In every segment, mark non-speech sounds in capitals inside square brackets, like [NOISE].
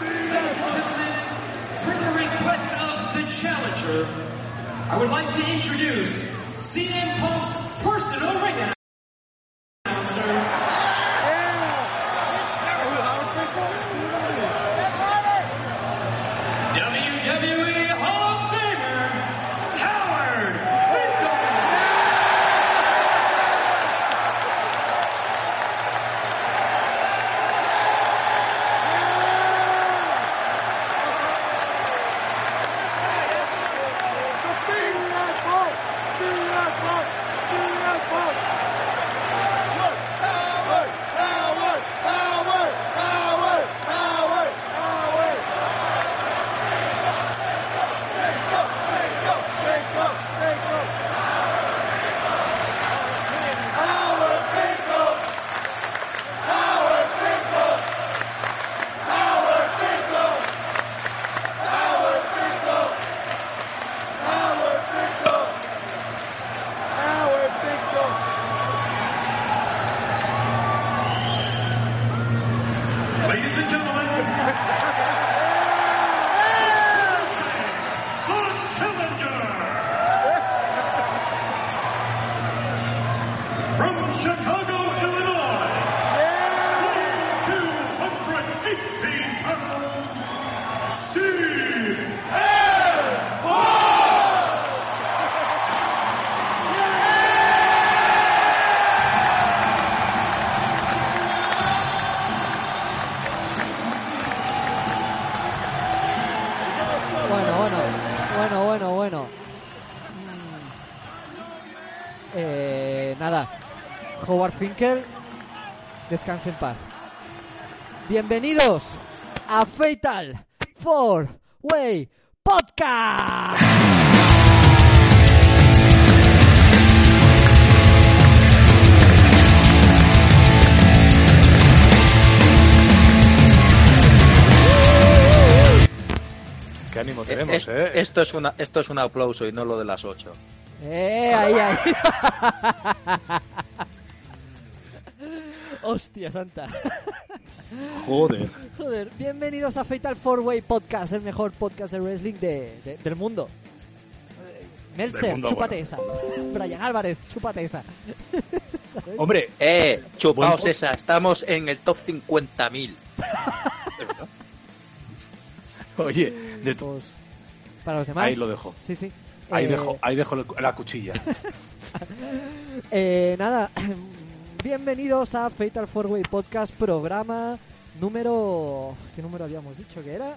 Ladies and gentlemen, for the request of the challenger, I would like to introduce CM Punk's personal ring announcer, Howard Finkel, descanse en paz. Bienvenidos a Fatal Four Way Podcast. Qué ánimo Eh, tenemos, es- ¿eh? Esto es una, esto es un aplauso y no lo de las 8. Eh, ahí, ahí. [LAUGHS] Hostia santa. Joder. Joder, bienvenidos a Fatal Four Way Podcast, el mejor podcast de wrestling de, de- del mundo. Eh, Meltzer, Del mundo, chúpate bueno. esa. Brian Álvarez, chúpate esa. [LAUGHS] Hombre, Eh, chupaos esa, estamos en el top 50.000. [LAUGHS] oye, de Pues, para los demás. ahí lo dejo. Sí, sí. Ahí Eh, dejo, ahí dejo la cuchilla. [LAUGHS] eh, nada, bienvenidos a Fatal Four Way Podcast, programa número. ¿Qué número habíamos dicho que era?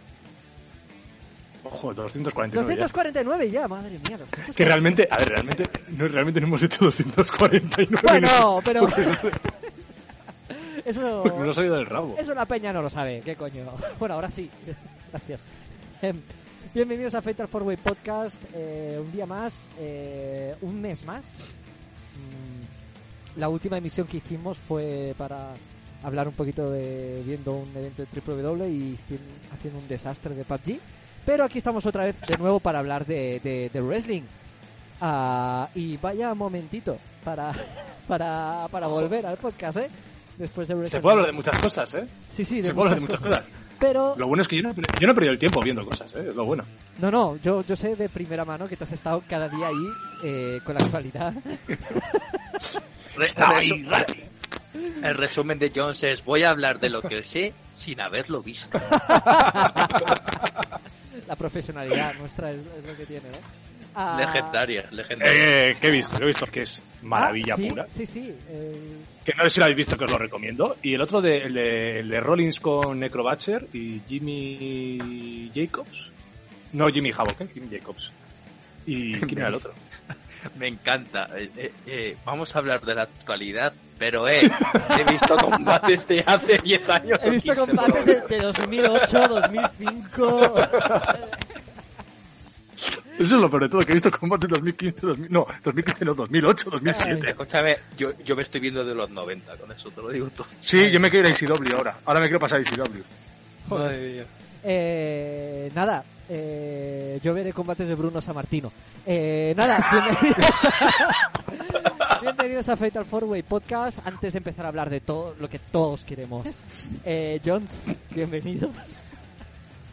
Ojo, 249 ya. 249 ya, madre mía. 249. Que realmente, a ver, realmente no, realmente no hemos hecho 249. Bueno, pero. [LAUGHS] Eso. porque lo he salido del rabo. Eso la peña no lo sabe, ¿qué coño? [LAUGHS] Bueno, ahora sí. [LAUGHS] Gracias. Em, bienvenidos a Fatal Four Way Podcast. eh, un día más, eh, un mes más. La última emisión que hicimos fue para hablar un poquito de viendo un evento de Triple W y haciendo un desastre de PUBG. Pero aquí estamos otra vez de nuevo para hablar de, de- de wrestling. Ah, y vaya momentito para, [LAUGHS] para, para volver al podcast, ¿eh? Después de Se puede hablar de muchas cosas, ¿eh? Sí, sí, de Se puede hablar de muchas cosas. Pero, Lo bueno es que yo no, yo no he perdido el tiempo viendo cosas, ¿eh? Lo bueno. no, no, yo, yo sé de primera mano que tú has estado cada día ahí eh, con la actualidad. [LAUGHS] Re- resu- el resumen de Jones es, voy a hablar de lo que sé sin haberlo visto. [LAUGHS] la profesionalidad nuestra es, es lo que tiene, ¿no? Ah, Legendaria, legendaria. Eh, que he visto, que he visto que es maravilla ah, sí, pura. Sí, sí. eh, Que no sé si lo habéis visto, que os lo recomiendo. Y el otro de, el de, el de Rollins con Necrobatcher y Jimmy Jacobs. No Jimmy Havoc, ¿eh? Jimmy Jacobs. ¿Y [LAUGHS] quién era el otro? [LAUGHS] Me encanta. Eh, eh, eh, vamos a hablar de la actualidad, pero eh, he [LAUGHS] visto combates de hace 10 años. He visto 15, combates de, de 2008, 2005. [LAUGHS] Eso es lo peor de todo, que he visto combate 2015, 2000, no, 2015 no, 2008, 2007. Escúchame, yo, yo me estoy viendo de los 90, con eso te lo digo todo. Sí, yo me quiero ir a ICW ahora. Ahora me quiero pasar a ICW. Madre mía. Eh, nada, eh, yo veré combates de Bruno Sammartino. Eh, nada, [LAUGHS] bienvenidos, bienvenidos a Fatal Four Way Podcast. Antes de empezar a hablar de todo lo que todos queremos, eh, Jones, bienvenido.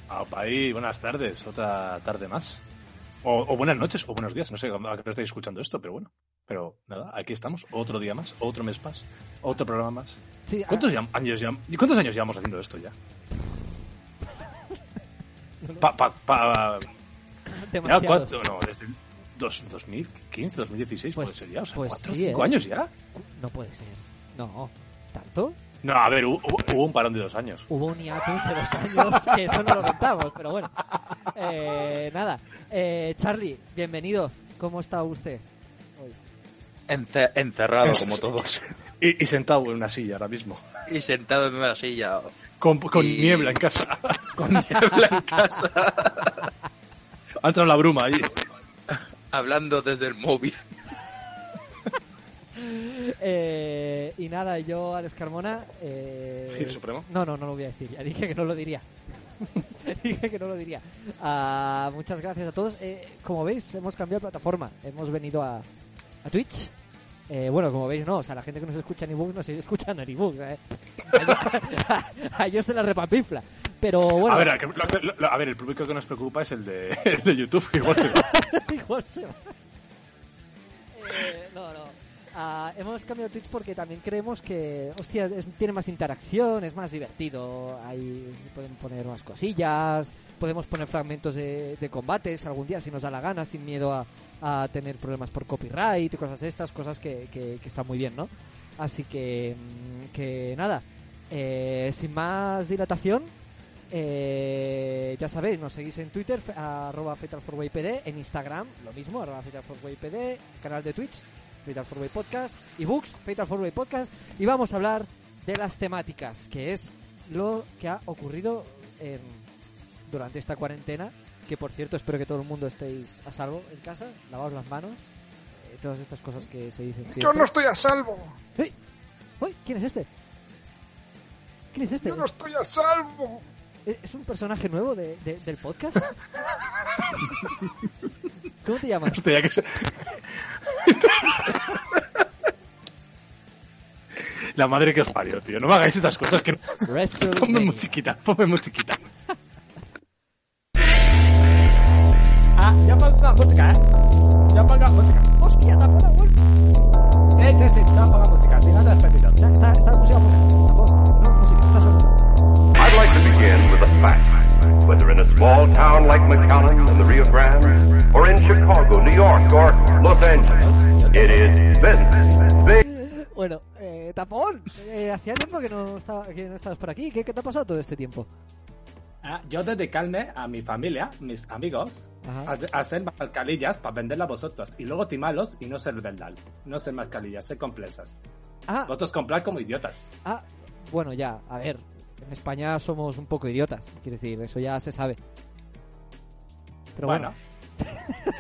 Ah, ahí, buenas tardes, otra tarde más. O, o buenas noches, o buenos días, no sé a qué estáis escuchando esto, pero bueno. Pero nada, aquí estamos, otro día más, otro mes más, otro programa más. Sí, ¿Cuántos, ah, años, llam- ¿y ¿Cuántos años llevamos haciendo esto ya? Pa, pa, pa, demasiados. cuatro, no, desde el dos- 2015, 2016 Pues- puede ser ya, o sea, pues cuatro, sí, cinco ¿eh? años ya. No puede ser. No, ¿tanto? No, a ver, hubo, hubo un parón de dos años. Hubo un hiatus de dos años, [LAUGHS] que eso no lo contamos, pero bueno. Eh, nada, eh, Charlie, bienvenido. ¿Cómo está usted? hoy? Ence- encerrado como [LAUGHS] todos. Y, y sentado en una silla ahora mismo, Y sentado en una silla con, con Y- niebla en casa. [LAUGHS] con niebla en casa, Ha entrado la bruma ahí. hablando desde el móvil. [LAUGHS] Eh, y nada, yo, Alex Carmona. Eh, Gil Supremo. No, no, no lo voy a decir. Ya dije que no lo diría. [LAUGHS] dije que no lo diría. Ah, muchas gracias a todos. Eh, como veis, hemos cambiado de plataforma. Hemos venido a, a Twitch. Eh, bueno, como veis, no. O sea, la gente que nos escucha en ebooks nos sigue escuchando en ebooks. Eh. [LAUGHS] A, ellos se la repapifla. Pero bueno, a, ver, lo- lo- a ver, el público que nos preocupa es el de, [LAUGHS] el de YouTube, que igual se va. [LAUGHS] Igual se va. Eh, no, no. Ah, hemos cambiado Twitch porque también creemos que, hostia, es- tiene más interacción, es más divertido. Ahí pueden poner más cosillas, podemos poner fragmentos de, de combates algún día si nos da la gana, sin miedo a, a tener problemas por copyright y cosas estas, cosas que, que, que están muy bien, ¿no? Así que, mm, que nada, eh, sin más dilatación, eh, ya sabéis, nos seguís en Twitter, arroba Fatal4WayPD, en Instagram, lo mismo, arroba Fatal4WayPD, canal de Twitch, Fatal 4Way Podcast, ebooks, Fatal 4Way Podcast, y vamos a hablar de las temáticas, que es lo que ha ocurrido en- durante esta cuarentena, que por cierto espero que todo el mundo estéis a salvo en casa, lavaos las manos, eh, todas estas cosas que se dicen siempre. estoy a salvo. ¡Ey! ¡Uy! ¿Quién es este? ¿Quién es este? estoy a salvo. ¿Es es un personaje nuevo de, de- del podcast? [LAUGHS] ¿Cómo te llamas? Hostia, que se- La madre que os parió, tío. No me hagáis estas cosas que... Ponme musiquita, ponme musiquita. Ah, ya ponga música, ¿eh? Ya ponga música. ¡Hostia, ha vuelto! Eh, sí, sí, ya ponga música. Si no, despedido. Está, está, está música, música. No, música, está sonando. I'd like to begin with a fact. Whether in a small town like McAllen in the Rio Grande, or in Chicago, New York, or Los Angeles, it is business. Big Bueno, eh, tapón, eh, hacía tiempo que no, estaba, que no estabas por aquí. ¿Qué, ¿Qué te ha pasado todo este tiempo? Yo dedicarme a mi familia, mis amigos, Ajá. a, a hacer mascarillas para venderlas a vosotros. Y luego timalos y no ser verdad. No ser mascarillas, ser complezas. Ah, Vosotros comprar como idiotas. ah, bueno, ya, a ver. En España somos un poco idiotas. Quiero decir, eso ya se sabe. Pero bueno,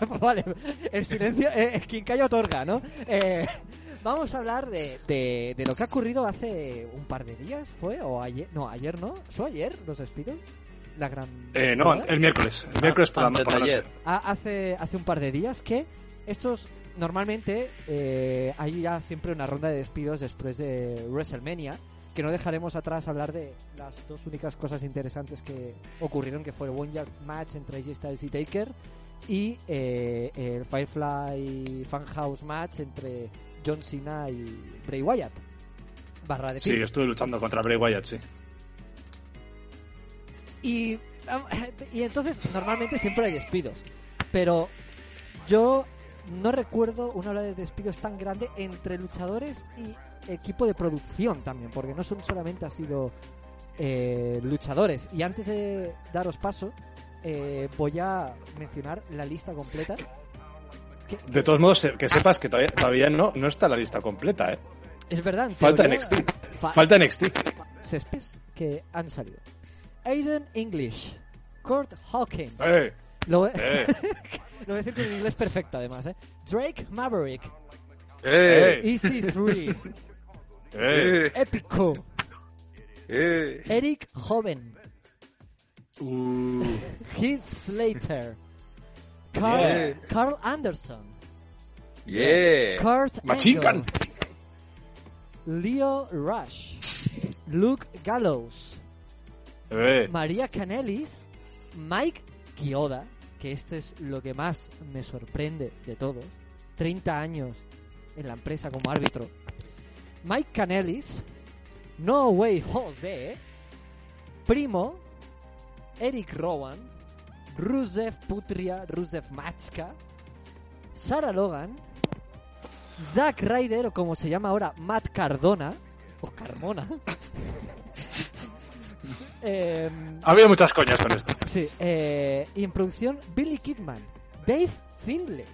Bueno, [LAUGHS] vale, el silencio eh, es quien calla otorga, ¿no? Eh, vamos a hablar de, de, de lo que ha ocurrido hace un par de días, ¿fue? ¿O ayer? No, ayer no. ¿Fue ayer los despidos? La gran... eh, no, ¿verdad? el miércoles. El miércoles por la, por la noche. ayer. Ah, hace, hace un par de días que estos normalmente eh, hay ya siempre una ronda de despidos después de WrestleMania que no dejaremos atrás hablar de las dos únicas cosas interesantes que ocurrieron que fue el One Yard Match entre AJ Styles y Taker y eh, el Firefly Funhouse Match entre John Cena y Bray Wyatt barra de Sí, estuve luchando contra Bray Wyatt, sí. Y, y entonces normalmente siempre hay despidos. Pero yo no recuerdo una ola de despidos tan grande entre luchadores y equipo de producción también, porque no son solamente ha sido eh, luchadores. Y antes de daros paso, eh, voy a mencionar la lista completa que- De todos modos, que sepas que todavía, todavía no, no está la lista completa, ¿eh? es verdad. Falta teoría, NXT. fa- Falta NXT. céspedes que han salido. Aiden English, Kurt Hawkins. Eh, Lo, eh, [LAUGHS] lo voy a decir con inglés perfecto, además. ¿eh? Drake Maverick, ¡Eh! EC3, [LAUGHS] eh. Epico, ¡Eh! Eric Hoven, Uh, [LAUGHS] Heath Slater, Carl, Yeah. Carl Anderson, ¡Yeah! Kurt. Leo Rush, Luke Gallows, eh. María Canelis, Mike Kioda, que este es lo que más me sorprende de todos, 30 años en la empresa como árbitro. Mike Canelis, No Way Jose, Primo, Eric Rowan, Rusev Putria, Rusev Matska, Sarah Logan, Zack Ryder, o como se llama ahora, Matt Cardona, o Carmona. [LAUGHS] Em, Ha habido muchas coñas con esto. Sí, eh, y en producción Billy Kidman, Dave Findlay,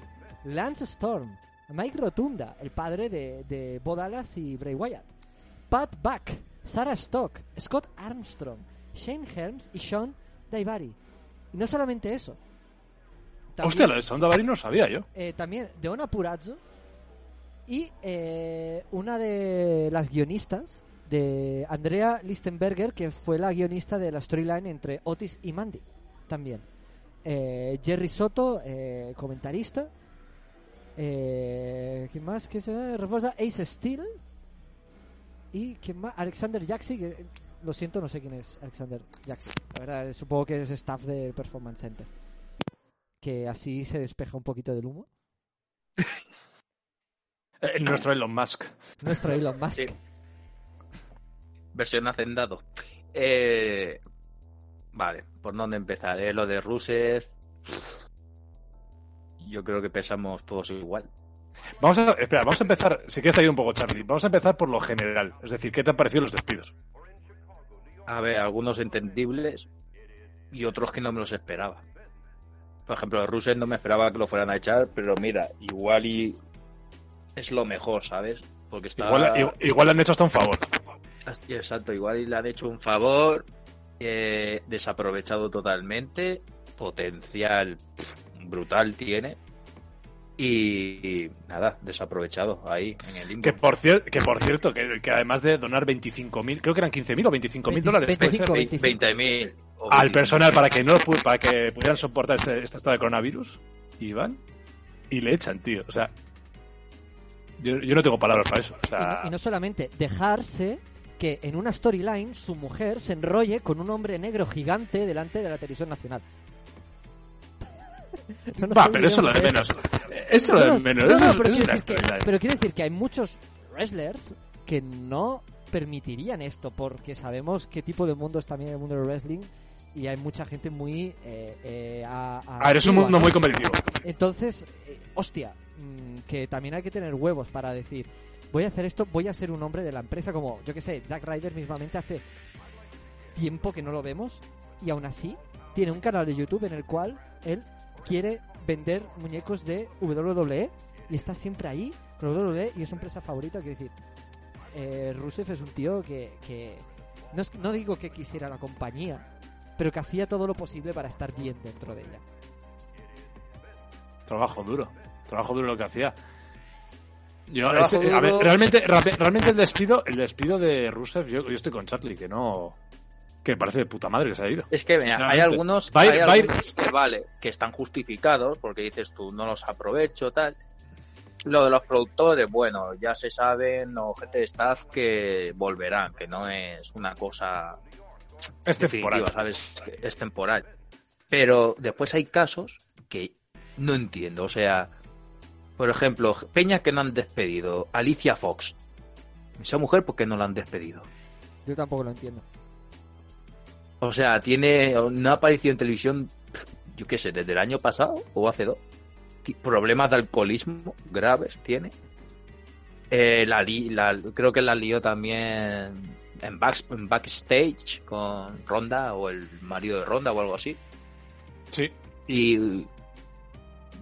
Lance Storm, Mike Rotunda, el padre de, de Bo Dallas y Bray Wyatt, Pat Buck, Sarah Stock, Scott Armstrong, Shane Helms y Sean Daivari. Y no solamente eso. También- Hostia, lo de Sonda Bari no sabía yo. eh, también Deona Purazzo y eh, una de las guionistas de Andrea Lichtenberger, que fue la guionista de la storyline entre Otis y Mandy. También. Eh, Jerry Soto, eh, comentarista. Eh, ¿Quién más? ¿Qué se refuerza? Ace Steel. ¿Y quién más? Alexander Jaxi, que eh, lo siento, no sé quién es Alexander Jaxi. La verdad, supongo que es staff del Performance Center. Que así se despeja un poquito del humo. [LAUGHS] Nuestro Elon Musk. Nuestro Elon Musk. Sí. Versión hacendado. Eh, vale, ¿por dónde empezar? Eh, lo de Rusev. Yo creo que pensamos todos igual. Vamos a, espera, vamos a empezar. Si quieres te ayudo un poco, Charlie. Vamos a empezar por lo general. Es decir, ¿qué te han parecido los despidos? A ver, algunos entendibles y otros que no me los esperaba. Por ejemplo, Rusev no me esperaba que lo fueran a echar, pero mira, igual y es lo mejor, ¿sabes? Porque está... Igual, igual, han hecho hasta un favor. Exacto, igual y le han hecho un favor, eh, desaprovechado totalmente, potencial brutal tiene y, y nada, desaprovechado ahí en el limbo. Que por, cier- que por cierto, que, que además de donar 25.000, creo que eran 15.000 o 25.000 20 dólares puede ser, 25. 20.000 o al 25.000. personal para que no para que pudieran soportar este, este estado de coronavirus y van y le echan, tío. O sea, yo, yo no tengo palabras para eso. O Y sea, no, y no solamente dejarse que en una storyline su mujer se enrolle con un hombre negro gigante delante de la televisión nacional. [LAUGHS] No va, pero eso es lo de menos. Eso es lo de no, menos. no, no, pero, quiero decir que, storyline. pero quiero decir que hay muchos wrestlers que no permitirían esto porque sabemos qué tipo de mundo es también el mundo del wrestling y hay mucha gente muy eh, eh, a, a- A ver, es un mundo muy competitivo. Entonces, eh, hostia, mm, que también hay que tener huevos para decir, voy a hacer esto, voy a ser un hombre de la empresa como, yo que sé, Zack Ryder mismamente hace tiempo que no lo vemos y aún así tiene un canal de YouTube en el cual él quiere vender muñecos de WWE y está siempre ahí con WWE y es su empresa favorita, quiero decir, eh, Rusev es un tío que, que no, no digo que quisiera la compañía, pero que hacía todo lo posible para estar bien dentro de ella. Trabajo duro. Trabajo duro lo que hacía. Yo, a ver, realmente, realmente el despido, el despido de Rusev, yo, yo estoy con Charlie, que no. Que parece de puta madre que se ha ido. Es que mira, hay algunos, Va hay va algunos que vale, que están justificados, porque dices tú, no los aprovecho, tal. Lo de los productores, bueno, ya se saben, o gente de staff que volverán, que no es una cosa Es temporal. ¿sabes? Es temporal. Pero después hay casos que no entiendo, o sea, por ejemplo, Peña que no han despedido, Alicia Fox. Esa mujer, ¿por qué no la han despedido? Yo tampoco lo entiendo. O sea, tiene una aparición en televisión, yo qué sé, desde el año pasado o hace dos. Problemas de alcoholismo graves tiene. Eh, la, li- la- creo que la lió también en, back- en backstage con Ronda o el marido de Ronda o algo así. Sí. Y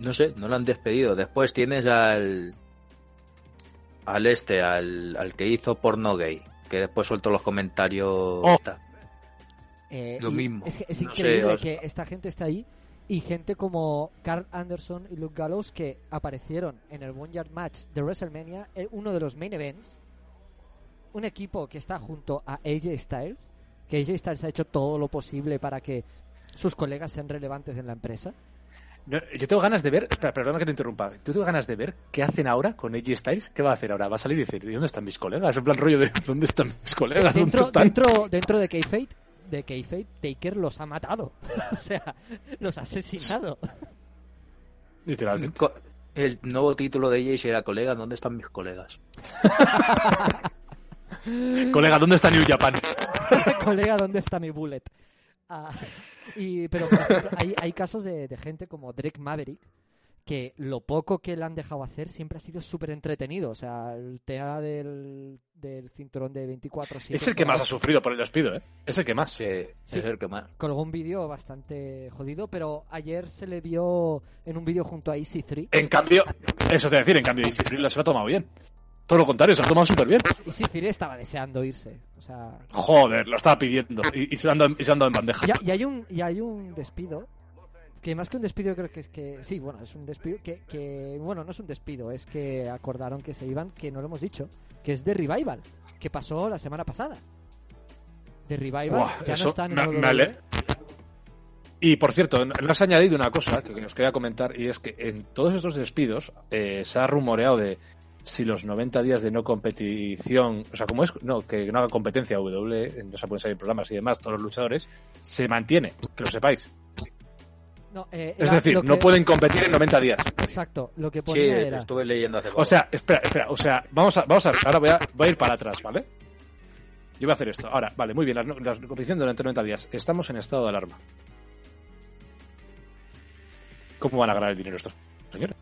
no sé, no lo han despedido. Después tienes al. Al este, al, al que hizo porno gay, que después suelto los comentarios. Oh. Eh, Lo mismo. Es, que es No sé, increíble o sea- que esta gente está ahí y gente como Carl Anderson y Luke Gallows que aparecieron en el One Yard Match de WrestleMania, eh, uno de los main events. Un equipo que está junto a AJ Styles, que AJ Styles ha hecho todo lo posible para que sus colegas sean relevantes en la empresa. No, yo tengo ganas de ver, espera, perdona que te interrumpa. ¿Tú tengo ganas de ver qué hacen ahora con AJ Styles? ¿Qué va a hacer ahora? Va a salir y decir, ¿y dónde están mis colegas? En plan rollo de, ¿dónde están mis colegas? ¿Dónde Dentro, están? dentro, dentro de Kayfabe, de Kayfabe, Taker los ha matado. [LAUGHS] o sea, los ha asesinado. Literalmente. El nuevo título de ella será colega, ¿dónde están mis colegas? [LAUGHS] Colega, ¿dónde está New Japan? [LAUGHS] Colega, ¿dónde está mi bullet? Ah, [LAUGHS] y, pero por ejemplo, hay, hay casos de, de gente como Drake Maverick que lo poco que le han dejado hacer siempre ha sido súper entretenido. O sea, el tema del, del cinturón de 24 Es el que más ha sufrido por el despido, ¿eh? Es el que más. Que Sí. es el que más. Colgó un vídeo bastante jodido, pero ayer se le vio en un vídeo junto a EC3. En cambio, eso te voy a decir, en cambio, Easy Free se lo ha tomado bien. Todo lo contrario, se lo ha tomado súper bien. EC3 estaba deseando irse. O sea, Joder, lo estaba pidiendo. Y, y se lo han dado, y se lo han dado en bandeja. Y, y hay un y hay un despido que más que un despido creo que es que sí bueno es un despido que, que bueno no es un despido es que acordaron que se iban que no lo hemos dicho que es de revival que pasó la semana pasada de revival ya eso no están en me ale- Y por cierto, no has añadido una cosa que nos quería comentar y es que en todos estos despidos eh, se ha rumoreado de si los 90 días de no competición, o sea, como es no, que no haga competencia W, no se pueden salir programas y demás, todos los luchadores, se mantiene, que lo sepáis. No, eh, Es la- decir, no pueden competir en 90 días. exacto lo que Sí, ponía lo era estuve leyendo hace poco. O sea, espera, espera, o sea, vamos a, vamos a, ahora voy a, voy a ir para atrás, ¿vale? Yo voy a hacer esto. Ahora, vale, muy bien, las, no- las competición durante 90 días. Estamos en estado de alarma. ¿Cómo van a ganar el dinero estos señores?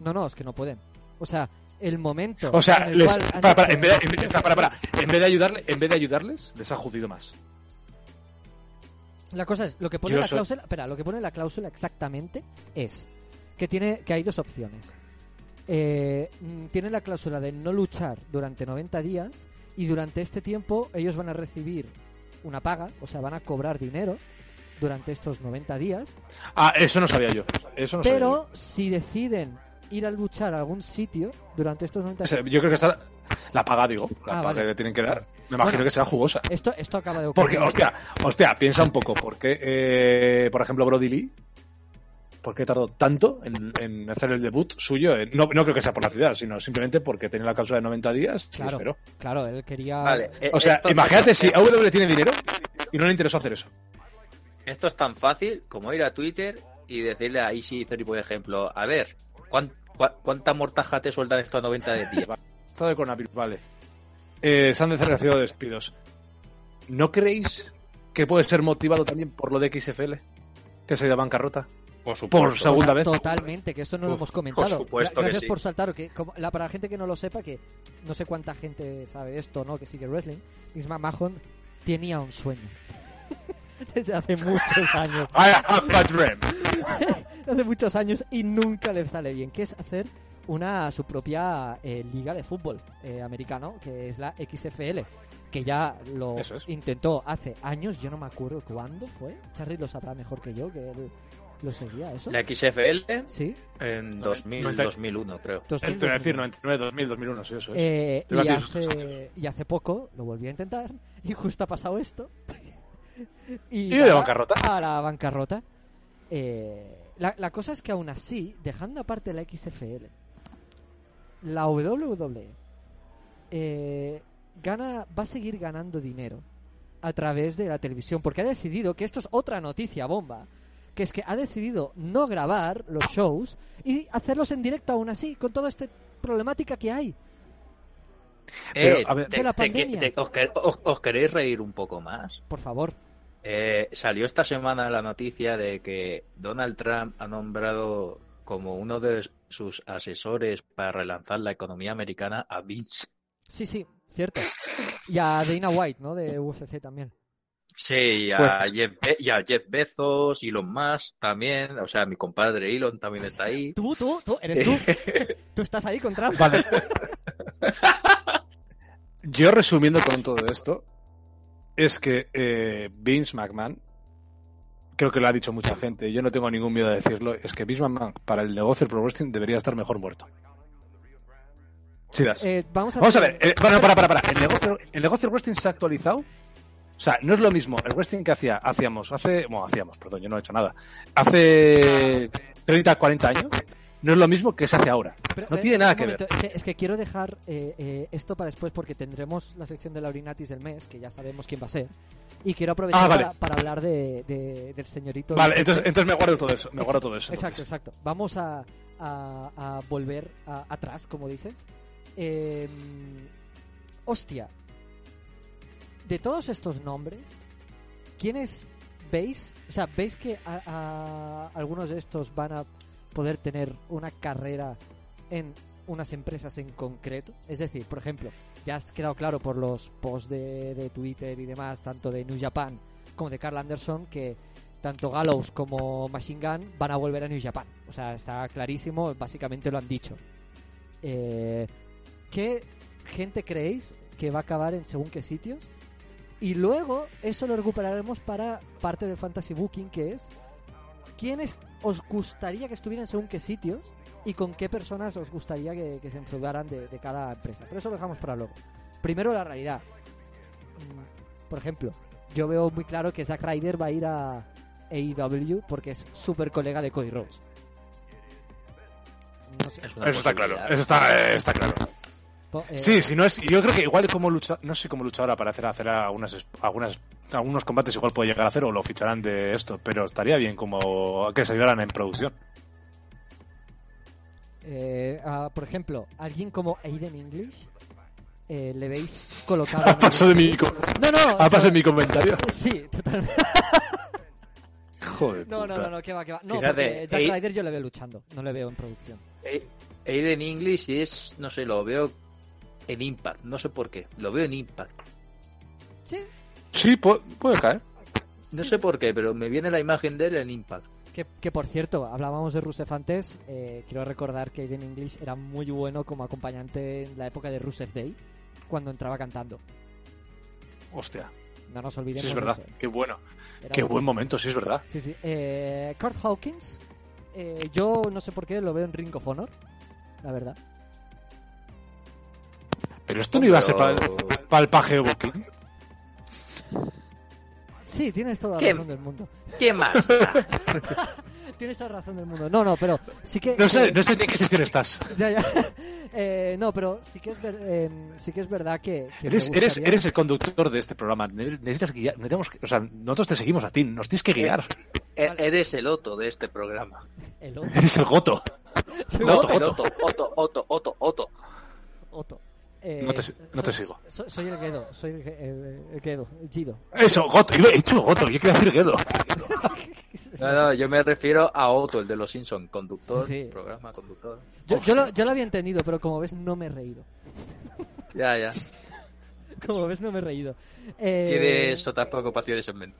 no no es que no pueden o sea el momento O sea, en el les, cual han para, para, hecho- en, vez de, en vez- para, para, en vez de ayudarle, en vez de ayudarles, les ha jodido más. La cosa es, lo que pone Yo la soy- cláusula, espera, lo que pone la cláusula exactamente es que tiene que hay dos opciones. Eh, mm, tiene la cláusula de no luchar durante 90 días y durante este tiempo ellos van a recibir una paga, o sea, van a cobrar dinero durante estos 90 días, Ah, eso no sabía yo. Eso no sabía pero si deciden ir a luchar a algún sitio durante estos 90 yo. O sea, días, yo creo que está la paga, digo, la Ah, paga vale. que le tienen que dar. Me imagino Bueno. que será jugosa. esto esto acaba de ocurrir. Porque, hostia, hostia, piensa un poco, porque, eh, por ejemplo, Brody Lee, ¿por qué tardó tanto en, en hacer el debut suyo? Eh, No, no creo que sea por la ciudad, sino simplemente porque tenía la cláusula de 90 días y Claro. esperó. Claro, él quería Vale, eh, O sea, esto- imagínate si AW tiene dinero y no le interesó hacer eso. Esto es tan fácil como ir a Twitter y decirle a Easy por ejemplo, a ver, ¿cuán- cua- ¿cuánta mortaja te sueltan estos 90 de días? Estado de coronavirus, vale. Eh, se han desgraciado despidos. ¿No creéis que puede ser motivado también por lo de XFL? Que se ha ido a bancarrota. Por Por segunda vez. Totalmente, que esto no lo hemos comentado. por supuesto Gra- que Gracias sí. por saltar, que como- la, para la gente que no lo sepa, que no sé cuánta gente sabe esto, ¿no? Que sigue wrestling. Isma Mahon tenía un sueño. [LAUGHS] Desde hace muchos años. I have a dream. [LAUGHS] [LAUGHS] Hace muchos años y nunca le sale bien. Que es hacer una su propia eh, liga de fútbol eh, americano, que es la XFL. Que ya lo es. intentó hace años, yo no me acuerdo cuándo fue. Charlie lo sabrá mejor que yo, que él lo seguía eso. La XFL Sí. en 2000, 90. 2001, creo. 2000, Te voy a decir 2000. 99, 2000, 2001, sí, eso es. Eh, Te y, hace, y hace poco lo volví a intentar y justo ha pasado esto. [LAUGHS] y Y de bancarrota. A la bancarrota. Eh, la, la cosa es que aún así, dejando aparte la XFL, la WWE eh, gana, va a seguir ganando dinero a través de la televisión porque ha decidido que esto es otra noticia bomba que es que ha decidido no grabar los shows y hacerlos en directo aún así con toda esta problemática que hay Pero, Eh, a ver- te- De la te- pandemia. te- os, quer- os- os queréis reír un poco más? por favor Eh, salió esta semana la noticia de que Donald Trump ha nombrado como uno de sus asesores para relanzar la economía americana a Vince. Sí, sí, cierto. Y a Dana White, ¿no? De UFC también. Sí, y a, Pues- Jeff, Be- y a Jeff Bezos, Elon Musk también, o sea, mi compadre Elon también está ahí. Tú, tú, tú, eres tú. [LAUGHS] tú estás ahí con Trump. Vale. [LAUGHS] Yo resumiendo con todo esto, es que eh, Vince McMahon, creo que lo ha dicho mucha gente, yo no tengo ningún miedo de decirlo, es que Vince McMahon para el negocio del pro wrestling debería estar mejor muerto. Chidas. Eh, vamos a, Vamos a ver, eh, bueno, para, para, para. ¿El negocio, ¿El negocio del wrestling se ha actualizado? O sea, no es lo mismo el wrestling que hacía, hacíamos hace, bueno, hacíamos, perdón, yo no he hecho nada, hace 30, 40 años, no es lo mismo que se hace ahora. Pero, No tiene nada que ver. Es que, es que quiero dejar eh, eh, esto para después porque tendremos la sección de Laurinatis del mes, que ya sabemos quién va a ser. Y quiero aprovechar Ah, vale. para, para hablar de, de- del señorito. Vale, entonces, entonces me guardo todo eso, me guardo todo eso. Exacto, exacto. Vamos a, a- a volver a- atrás, como dices. Eh, hostia. De todos estos nombres, ¿quiénes veis? O sea, ¿veis que a- a- algunos de estos van a poder tener una carrera en unas empresas en concreto? Es decir, por ejemplo, ya ha quedado claro por los posts de, de Twitter y demás, tanto de New Japan como de Carl Anderson, que tanto Gallows como Machine Gun van a volver a New Japan. O sea, está clarísimo, básicamente lo han dicho. Eh, ¿Qué gente creéis que va a acabar en según qué sitios? Y luego eso lo recuperaremos para parte del Fantasy Booking, que es quiénes os gustaría que estuvieran según qué sitios y con qué personas os gustaría que, que se enfrentaran de, de cada empresa. Pero eso lo dejamos para luego. Primero la realidad. Por ejemplo, yo veo muy claro que Zack Ryder va a ir a AEW porque es súper colega de Cody Rhodes. No sé. Es una Eso está claro, eso está, eh, está claro. Eh, Sí, si no es, yo creo que igual como lucha, no sé cómo luchadora para hacer, hacer algunas, algunas, algunos combates igual puede llegar a hacer o lo ficharán de esto, pero estaría bien como que se ayudaran en producción. eh, ah, por ejemplo, alguien como Aiden English, eh, le veis [LAUGHS] colocado. en Paso de mi, No, no. a o paso sea, de mi comentario. Sí, totalmente. [LAUGHS] Joder. No, no, puta. no, no, que va, que va. No, Fíjate, Jack Ryder yo le veo luchando, no le veo en producción. Aiden English es, no sé, lo veo en Impact, no sé por qué, lo veo en Impact. Sí, Sí, pu- puede caer. No sé por qué, pero me viene la imagen de él en Impact. que, que por cierto, hablábamos de Rusev antes. eh, quiero recordar que Aiden English era muy bueno como acompañante en la época de Rusev Day, cuando entraba cantando. Hostia. No nos olvidemos. Sí, es verdad. eso. Qué bueno. Era Qué buen momento, sí, es verdad. Sí, sí. Eh, Kurt Hawkins, eh, yo no sé por qué lo veo en Ring of Honor, la verdad. Pero esto no iba a ser para el pajeo booking. Sí, tienes toda la razón del mundo. ¿Qué más? [LAUGHS] Tienes toda la razón del mundo. No, no, pero sí que... No sé, no sé ni en qué sección estás. Ya, ya. [LAUGHS] Eh, no, pero sí que es, ver- eh, sí que es verdad que... que me Eres, eres, eres el conductor de este programa. Ne- Necesitas guiar. Necesitamos o sea, nosotros te seguimos a ti. Nos tienes que guiar. E- Eres el Otto de este programa. El otro. Eres el goto. [LAUGHS] Otto. Otto, Otto, Otto, Otto, Otto. Otto. Eh, No te- no te soy- sigo. Soy, soy el Guedo, soy el, el, el Guedo, el Gido. Eso, goto. Yo he dicho goto. Yo quería decir guedo. [LAUGHS] No, no, yo me refiero a Otto, el de los Simpsons, conductor, Sí. programa, conductor. Yo, yo, lo, yo lo había entendido, pero como ves no me he reído. [LAUGHS] Ya, ya. [LAUGHS] Como ves no me he reído. Eh, Tienes otras preocupaciones en mente.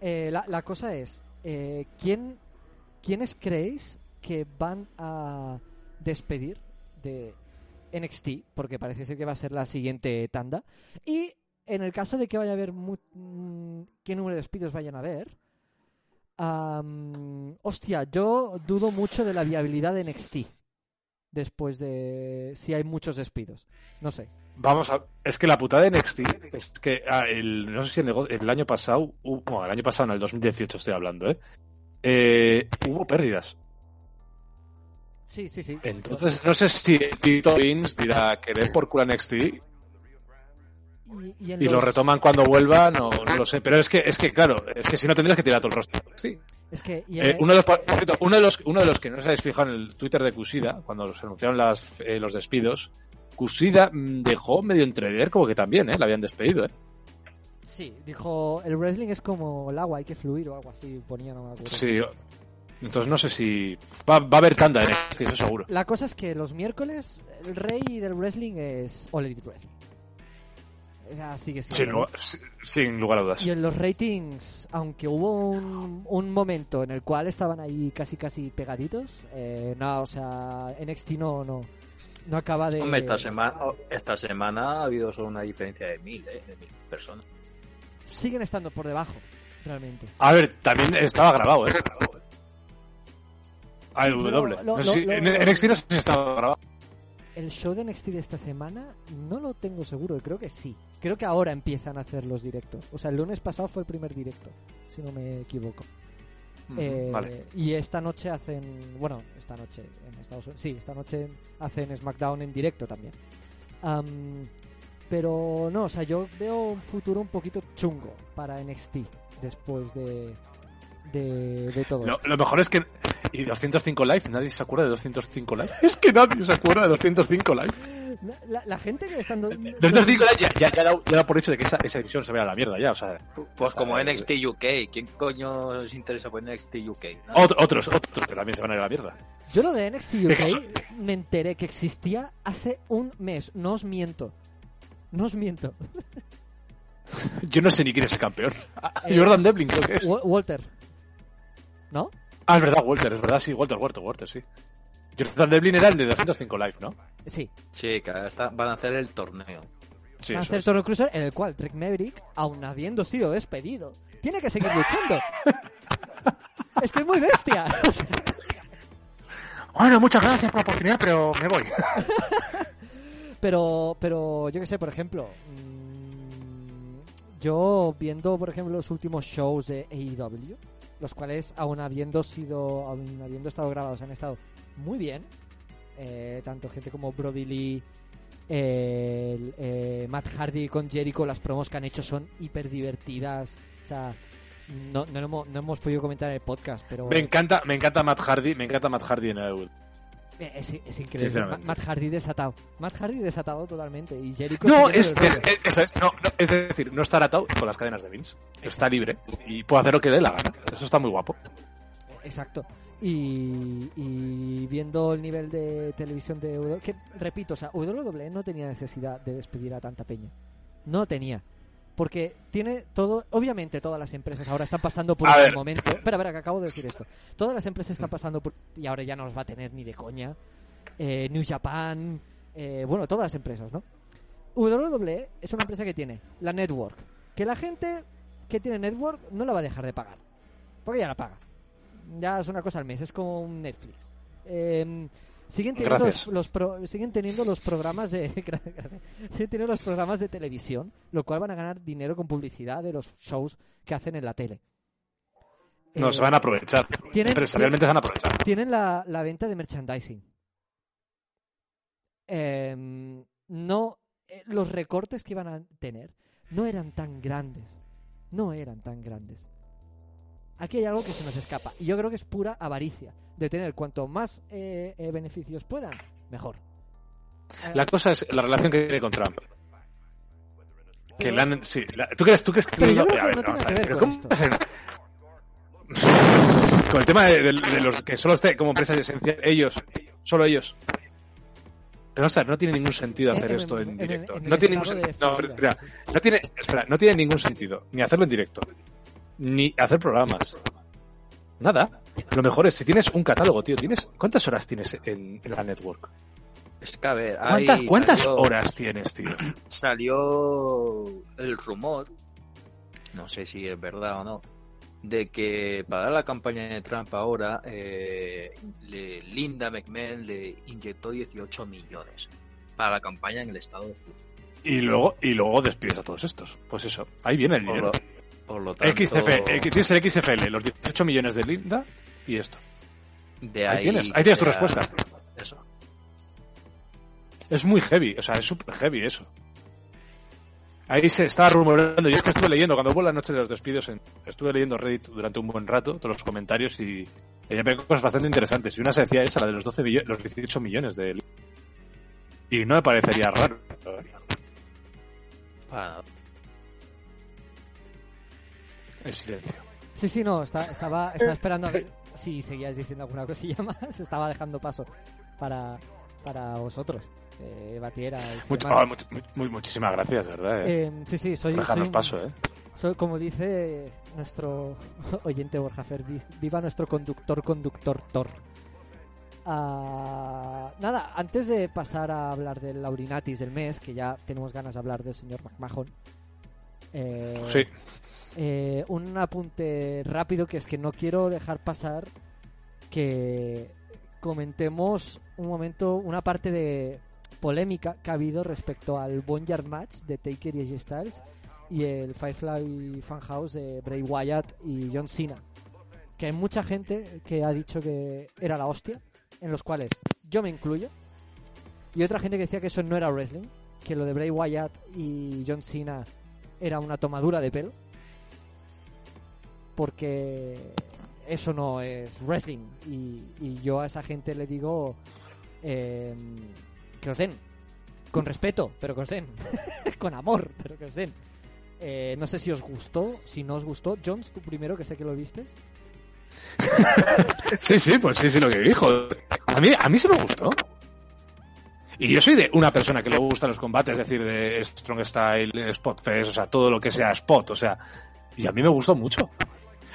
eh, la, la cosa es, eh, ¿quién, ¿quiénes creéis que van a despedir de NXT? Porque parece ser que va a ser la siguiente tanda. Y en el caso de que vaya a haber mm, qué número de despidos vayan a haber, am, hostia, yo dudo mucho de la viabilidad de NXT después de si hay muchos despidos. No sé. Vamos a. Es que la putada de NXT es que ah, el, no sé si el, nego- el año pasado. Bueno, el año pasado, en el 2018 estoy hablando, ¿eh? Eh, hubo pérdidas. Sí, sí, sí. Entonces, no sé si Tito Vince dirá querer por culo NXT Y, lo retoman cuando vuelvan, o no lo sé. Pero es que, es que claro, es que si no tendrías que tirar todo el rostro. Sí. Es que y en Eh, el- uno, de los, por cierto, uno, de los, uno de los que no os habéis fijado en el Twitter de Kusida, cuando se anunciaron las, eh, los despidos, Kusida mm, dejó medio entrever como que también, ¿eh? La habían despedido, ¿eh? Sí, dijo, el wrestling es como el agua, hay que fluir o algo así, ponía, no me acuerdo. Sí. Entonces no sé si... Va, va a haber tanda en NXT, eso seguro. La cosa es que los miércoles el rey del wrestling es All Elite Wrestling. O sea, sigue Sin, siendo. lugar- sin- lugar a dudas. Y en los ratings, aunque hubo un, un momento en el cual estaban ahí casi casi pegaditos, eh, no, o sea, NXT no, no, no acaba de... Hombre, esta semana, esta semana ha habido solo una diferencia de mil, ¿eh? De mil personas. Siguen estando por debajo, realmente. A ver, también estaba grabado, ¿eh? Ah, el Sí, W. pero lo- No sé lo- si- NXT no sé si estaba grabado. El show de NXT de esta semana no lo tengo seguro, creo que sí. Creo que ahora empiezan a hacer los directos. O sea, el lunes pasado fue el primer directo, si no me equivoco. Eh, Vale. Y esta noche hacen, bueno, esta noche en Estados Unidos, sí, esta noche hacen SmackDown en directo también. Am, pero no, o sea, yo veo un futuro un poquito chungo para NXT después de, de, de todo Lo, esto. lo mejor es que. [LAUGHS] ¿Y 205 Live? ¿Nadie se acuerda de 205 Live? Es que nadie se acuerda de 205 Live. La, la- la gente que está... en- 205 Live ya, ya, ya, da, ya da por hecho de que esa, esa edición se vea a la mierda ya, o sea. Pues Está como NXT UK. ¿Quién coño os interesa por NXT UK? ¿no? Ot- otros, otros que también se van a ir a la mierda. Yo lo de NXT. UK me enteré que existía hace un mes, no os miento. No os miento. Yo no sé ni quién es el campeón. [LAUGHS] Eh, Jordan Devlin, creo que es. Wa- Walter. ¿No? Ah, es verdad, Walter, es verdad, sí, Walter, Walter, Walter, sí. Jordan Devlin era el de 205 Live, ¿no? Sí. Sí, que ahora está- van a hacer el torneo. Sí, Va a hacer es. Toro Cruiser en el cual Drake Maverick, aun habiendo sido despedido, tiene que seguir luchando. [LAUGHS] es que es muy bestia. [LAUGHS] Bueno, muchas gracias por la oportunidad, pero me voy. [LAUGHS] pero, pero yo que sé, por ejemplo, mm, yo viendo, por ejemplo, los últimos shows de AEW, los cuales, aun habiendo sido, aun habiendo estado grabados, han estado muy bien. Eh, tanto gente como Brody Lee, eh, eh, Matt Hardy con Jericho, las promos que han hecho son hiper divertidas. O sea, no, no, hemos, podido comentar en el podcast, pero Me encanta, me encanta Matt Hardy, me encanta Matt Hardy en el es, es increíble. Matt Hardy desatado. Matt Hardy desatado totalmente. Y Jericho No, es, eso es, no, no, es decir, no está atado con las cadenas de Vince. Está libre y puede hacer lo que le dé la gana. Eso está muy guapo. Exacto. Y, y viendo el nivel de televisión de WWE, que repito, o sea, WWE no tenía necesidad de despedir a tanta peña. No tenía. Porque tiene todo, obviamente todas las empresas ahora están pasando por A un ver. momento. Espera, espera, que acabo de decir esto. Todas las empresas están pasando por, y ahora ya no los va a tener ni de coña. Eh, New Japan, eh, bueno, todas las empresas, ¿no? WWE es una empresa que tiene la network. Que la gente que tiene network no la va a dejar de pagar. Porque ya la paga. Ya es una cosa al mes, es como un Netflix. Eh, siguen teniendo los, los pro- siguen teniendo los programas de [LAUGHS] siguen teniendo los programas de televisión, lo cual van a ganar dinero con publicidad de los shows que hacen en la tele. No, Eh, se van a aprovechar. tienen- Empresarialmente se van a aprovechar. tienen la, la venta de merchandising. Em, no, eh, los recortes que iban a tener no eran tan grandes. No eran tan grandes. Aquí hay algo que se nos escapa. Y yo creo que es pura avaricia. De tener cuanto más eh, eh, beneficios puedan, mejor. Eh, La cosa es la relación que tiene con Trump. Que le han, sí, la- ¿tú crees, tú crees que Pero yo creo que ver, no vamos tiene que ver, ver con ¿cómo esto. [LAUGHS] Con el tema de, de- de los que solo esté como empresa esencial, ellos, solo ellos. Pero, o sea, no tiene ningún sentido hacer En- esto en- directo. en no tiene ningún de sentido. No, no tiene, espera, no tiene ningún sentido ni hacerlo en directo, ni hacer programas. Nada. Lo mejor es, si tienes un catálogo, tío, tienes ¿cuántas horas tienes en, en la network? Es que a ver, ahí ¿Cuántas, salió- horas tienes, tío? [CLEARS THROAT] salió el rumor, no sé si es verdad o no, de que para la campaña de Trump ahora, eh, le- Linda McMahon le inyectó 18 millones para la campaña en el estado de Florida. Y luego, y luego despides a todos estos. Pues eso, ahí viene el Por dinero. lo, por lo tanto, XFL, tienes el XFL, los 18 millones de Linda y esto. de Ahí ahí, tienes, ahí tienes tu respuesta. Eso. Es muy heavy, o sea, es súper heavy eso. Ahí se estaba rumoreando, y es que estuve leyendo, cuando hubo la noche de los despidos, en- estuve leyendo Reddit durante un buen rato, todos los comentarios, y me cosas bastante interesantes. Y una se decía esa, la de los 12 millo- los 18 millones de Linda. Y no me parecería raro. El silencio. Sí, sí, no, está- estaba, estaba esperando a ver [LAUGHS] si seguías diciendo alguna cosilla más. Estaba dejando paso para, para vosotros. eh, batiera. y se Much- llama- ah, much- muy- muchísimas gracias, de verdad. Eh. Eh, sí, sí, soy, dejarnos paso, ¿eh? soy- como dice nuestro [LAUGHS] oyente Borja Fer, vi- viva nuestro conductor, conductor Thor. Ah, nada, antes de pasar a hablar del Laurinatis del mes, que ya tenemos ganas de hablar del señor McMahon. eh, Sí. Eh, un apunte rápido que es que no quiero dejar pasar que comentemos un momento, una parte de polémica que ha habido respecto al Boneyard Match de Taker y AJ Styles y el Firefly Funhouse de Bray Wyatt y John Cena. Que hay mucha gente que ha dicho que era la hostia, en los cuales yo me incluyo, y otra gente que decía que eso no era wrestling, que lo de Bray Wyatt y John Cena era una tomadura de pelo, porque eso no es wrestling, y, yo a esa gente le digo eh, que os den, con respeto, pero que os den, [LAUGHS] con amor, pero que os den. Eh, no sé si os gustó, si no os gustó. Jones, tú primero, que sé que lo vistes. [LAUGHS] Sí, sí, pues sí, sí, lo que dijo. A mí, a mí se me gustó. Y yo soy de una persona que le gustan los combates, es decir, de Strong Style, Spot Fest, o sea, todo lo que sea Spot, o sea, y a mí me gustó mucho.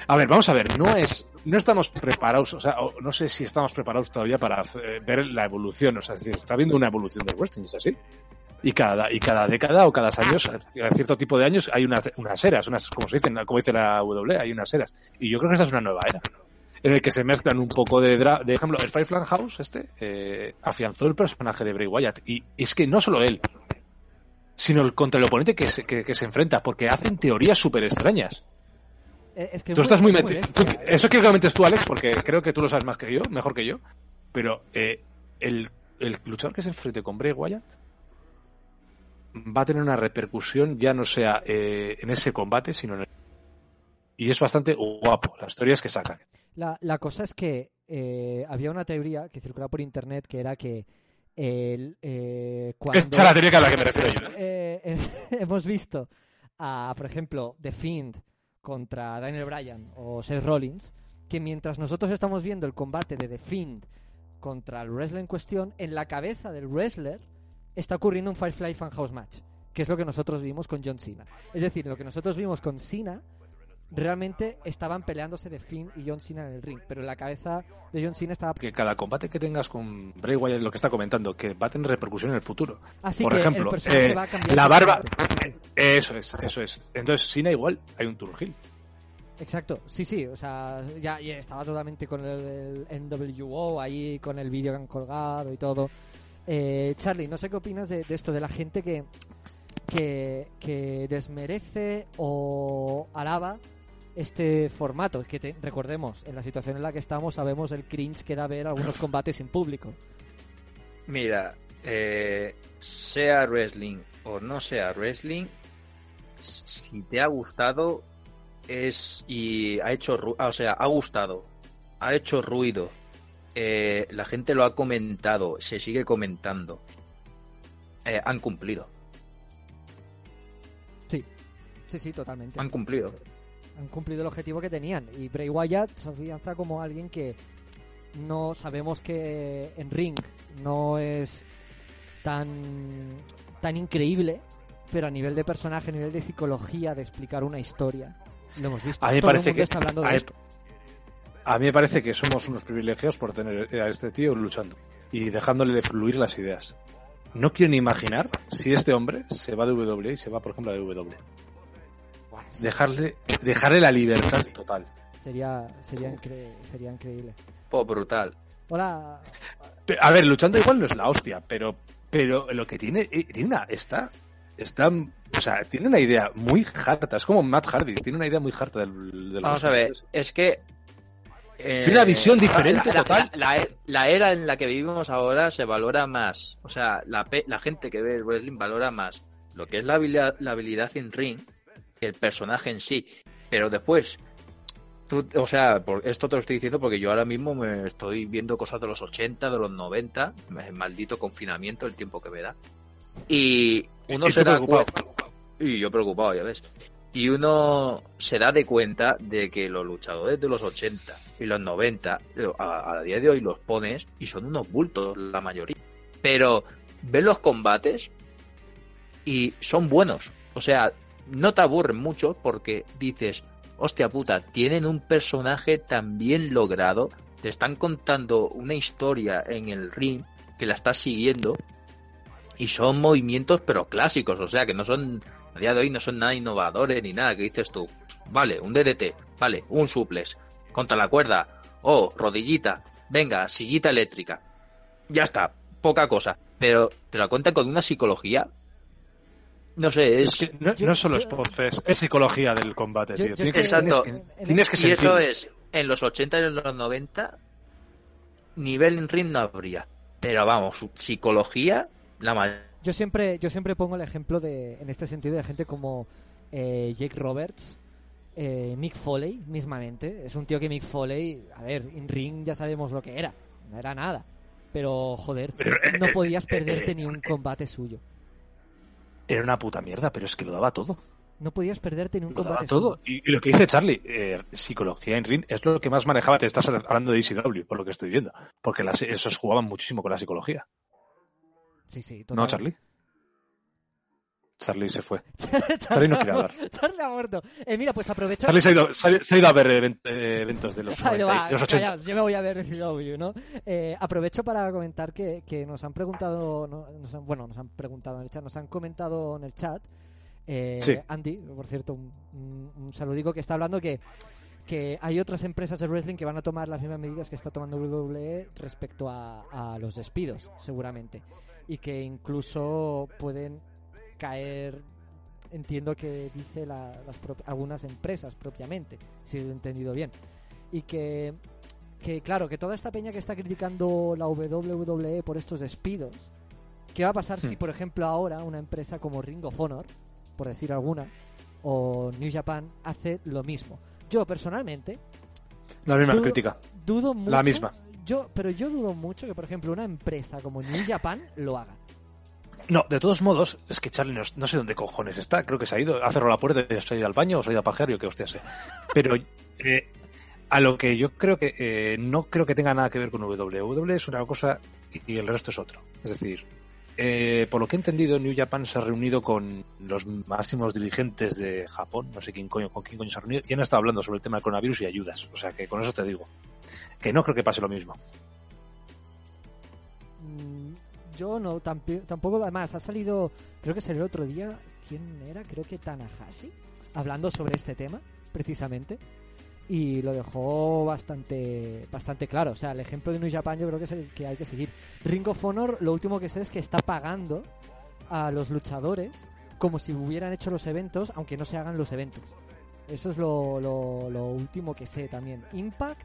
A ver, vamos a ver, no es, no estamos preparados, o sea, no sé si estamos preparados todavía para ver la evolución, o sea, decir, está habiendo una evolución del wrestling, es así. Y cada, y cada década o cada años, a cierto tipo de años, hay unas, unas eras, unas, como se dice, como dice la W, hay unas eras. Y yo creo que esta es una nueva era en el que se mezclan un poco de de ejemplo el Firefly House este eh, afianzó el personaje de Bray Wyatt y es que no solo él sino el contra el oponente que se, que, que se enfrenta porque hacen teorías súper extrañas es que tú estás muy metido ¿eh? eso quiero que comentes tú Alex porque creo que tú lo sabes más que yo mejor que yo pero eh, el, el luchador que se enfrente con Bray Wyatt va a tener una repercusión ya no sea eh, en ese combate sino en el y es bastante guapo las teorías que sacan La, la cosa es que eh, había una teoría que circulaba por internet que era que el, eh, cuando esa es la teoría que a la que me refiero yo ¿eh? eh, [LAUGHS] eh, hemos visto a, por ejemplo, The Fiend contra Daniel Bryan o Seth Rollins, que mientras nosotros estamos viendo el combate de The Fiend contra el wrestler en cuestión, en la cabeza del wrestler está ocurriendo un Firefly Funhouse match, que es lo que nosotros vimos con John Cena. Es decir, lo que nosotros vimos con Cena realmente estaban peleándose The Fiend y John Cena en el ring, pero la cabeza de John Cena estaba que cada combate que tengas con Bray Wyatt, lo que está comentando, que va a tener repercusión en el futuro. Así Por que el ejemplo, personaje eh, va a la barba, eso es, eso es. Entonces, Cena igual, hay un Turgil. Exacto, sí, sí, o sea, ya, ya estaba totalmente con el, el NWO ahí, con el vídeo que han colgado y todo. Eh, Charlie, no sé qué opinas de, de esto, de la gente que, que, que desmerece o alaba este formato. Que te- recordemos, en la situación en la que estamos sabemos el cringe que da ver algunos combates en público. Mira, eh, sea wrestling o no sea wrestling, si te ha gustado es y ha hecho, ah, o sea, ha gustado, ha hecho ruido, eh, la gente lo ha comentado, se sigue comentando, eh, han cumplido, Sí, sí, sí, totalmente. han cumplido. Han cumplido el objetivo que tenían. Y Bray Wyatt se afianza como alguien que no sabemos que en ring no es tan, tan increíble, pero a nivel de personaje, a nivel de psicología, de explicar una historia, lo hemos visto. A mí el parece mundo que está hablando de a, esto. a mí me parece que somos unos privilegiados por tener a este tío luchando y dejándole fluir las ideas. No quiero ni imaginar si este hombre se va de WWE y se va, por ejemplo, a WWE. Dejarle, dejarle la libertad total. Sería, sería, incre- sería increíble. Pues brutal. Hola, Pero, A ver, luchando igual no es la hostia, pero, pero lo que tiene, eh, tiene una, está, está, o sea, tiene una idea muy harta, es como Matt Hardy, tiene una idea muy harta del, del Vamos a ver, es que... eh, Tiene una visión diferente la, total. La, la- la era en la que vivimos ahora se valora más. O sea, la, pe- la gente que ve el wrestling valora más lo que es la habilidad, la habilidad en ring el personaje en sí. Pero después, tú, o sea, por, esto te lo estoy diciendo porque yo ahora mismo me estoy viendo cosas de los 80, de los 90, el maldito confinamiento, el tiempo que me da. Y uno se da Y yo preocupado, ya ves. Y uno se da de cuenta de que los luchadores de los 80 y los 90, a, a día de hoy los pones y son unos bultos la mayoría. Pero ves los combates y son buenos. O sea, no te aburren mucho porque dices, hostia puta, tienen un personaje tan bien logrado, te están contando una historia en el ring que la estás siguiendo y son movimientos pero clásicos, o sea que no son, a día de hoy no son nada innovadores ni nada, que dices tú, vale, un DDT, vale, un suplex, contra la cuerda, oh, rodillita, venga, sillita eléctrica, ya está, poca cosa, pero te la cuentan con una psicología, no sé, es... Es que no, no solo es podcast, es psicología del combate, Yo- tío. yo Tienes que, que- tienes Exacto. que, tienes que y eso es, en los 80 y en los 90, nivel en ring no habría. Pero vamos, su psicología, la ma- Yo siempre, yo siempre pongo el ejemplo de, en este sentido, de gente como eh, Jake Roberts, eh, Mick Foley, mismamente. Es un tío que Mick Foley, a ver, en ring ya sabemos lo que era, no era nada. Pero, joder, Pero, eh, no eh, podías eh, perderte ni un combate suyo. Era una puta mierda, pero es que lo daba todo. No podías perderte ni un Lo daba combate todo. suyo. Y, y lo que dice Charlie, eh, psicología en ring es lo que más manejaba. Te estás hablando de ECW, por lo que estoy viendo. Porque las, esos jugaban muchísimo con la psicología. Sí, sí, ¿No, total. Charlie? Charlie se fue. [LAUGHS] Charlie no quiere hablar. Charlie ha muerto. Eh, mira, pues aprovecho. Charlie se ha ido, se ha- ido a ver eh, eventos de los, [LAUGHS] Ahí 90 va, y los 80. callaos, yo me voy a ver CW, ¿no? Eh, aprovecho para comentar que, que nos han preguntado, no- nos han- bueno, nos han preguntado en el chat, nos han comentado en el chat, eh, Sí. Andy, por cierto, un, un, un saludico que está hablando que, que hay otras empresas de wrestling que van a tomar las mismas medidas que está tomando WWE respecto a, a los despidos, seguramente, y que incluso pueden caer entiendo que dice la- las algunas empresas propiamente, si lo he entendido bien. Y que, que, claro, que toda esta peña que está criticando la WWE por estos despidos, ¿qué va a pasar si, Hmm. por ejemplo, ahora una empresa como Ring of Honor, por decir alguna, o New Japan hace lo mismo? Yo, personalmente, La misma dudo- crítica. dudo mucho... La misma. Yo, pero yo dudo mucho que, por ejemplo, una empresa como New Japan lo haga. No, de todos modos, es que Charlie no, sé dónde cojones está. Creo que se ha ido, ha cerrado la puerta y se ha ido al baño o se ha ido a pajear, yo que hostia sé. Pero eh, a lo que yo creo que eh, no creo que tenga nada que ver con. WWE es una cosa y, y el resto es otro. Es decir, eh, por lo que he entendido, New Japan se ha reunido con los máximos dirigentes de Japón, no sé quién coño, con quién coño se ha reunido, y han estado hablando sobre el tema del coronavirus y ayudas. O sea que con eso te digo. Que no creo que pase lo mismo. Yo no, tampoco. Además, ha salido, creo que salió el otro día, ¿quién era? Creo que Tanahashi, hablando sobre este tema, precisamente. Y lo dejó bastante bastante claro. O sea, el ejemplo de New Japan yo creo que es el que hay que seguir. Ring of Honor, lo último que sé es que está pagando a los luchadores como si hubieran hecho los eventos, aunque no se hagan los eventos. Eso es lo, lo, lo último que sé también. Impact,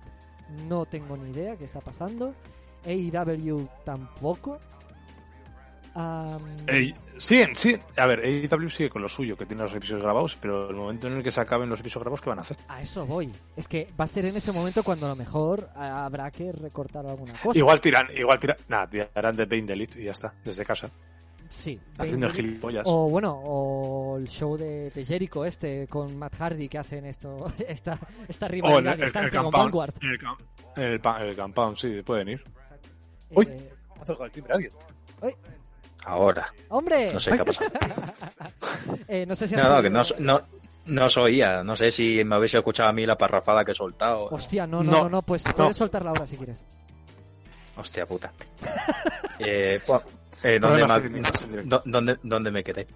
no tengo ni idea qué está pasando. AEW tampoco. Eh, siguen, sí. A ver, AEW sigue con lo suyo, que tiene los episodios grabados, pero el momento en el que se acaben los episodios grabados, ¿qué van a hacer? a eso voy. Es que va a ser en ese momento cuando a lo mejor ah, habrá que recortar alguna cosa. Igual tiran, igual tiran, nada, tirarán de Pain Elite y ya está, desde casa, Sí. haciendo Baby- gilipollas. O bueno, o el show de, de Jericho este con Matt Hardy que hacen esto, [LAUGHS] esta, esta el, rivalidad el, el con Vanguard. el, compound, sí, pueden ir. Uy. Eh, Ha tocado el timbre alguien. Ahora, ¡Hombre! no sé qué ha pasado. [LAUGHS] Eh, no sé si has No, no, que no, no, no os oía. No sé si me habéis escuchado a mí la parrafada que he soltado. Hostia, no, no, No. no, no, pues No. puedes soltarla ahora si quieres. Hostia puta. [LAUGHS] eh, eh, ¿dónde, me, ¿Dónde me quedé?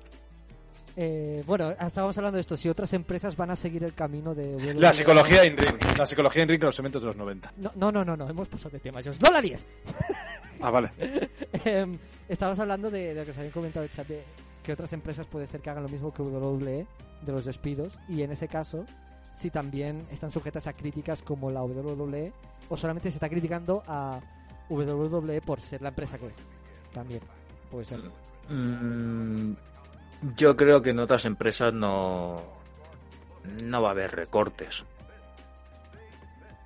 Eh, bueno, estábamos hablando de esto. Si otras empresas van a seguir el camino de. WWE. La psicología en ring, la psicología en ring en los eventos de los 90. No, no, no, no, no, hemos pasado de tema. ¡No la líes! [LAUGHS] Ah, vale. [LAUGHS] Em, estábamos hablando de, de lo que os habían comentado en el chat de que otras empresas puede ser que hagan lo mismo que WWE de los despidos y en ese caso si también están sujetas a críticas como la WWE o solamente se está criticando a WWE por ser la empresa que es también puede ser Mm, yo creo que en otras empresas no, no va a haber recortes.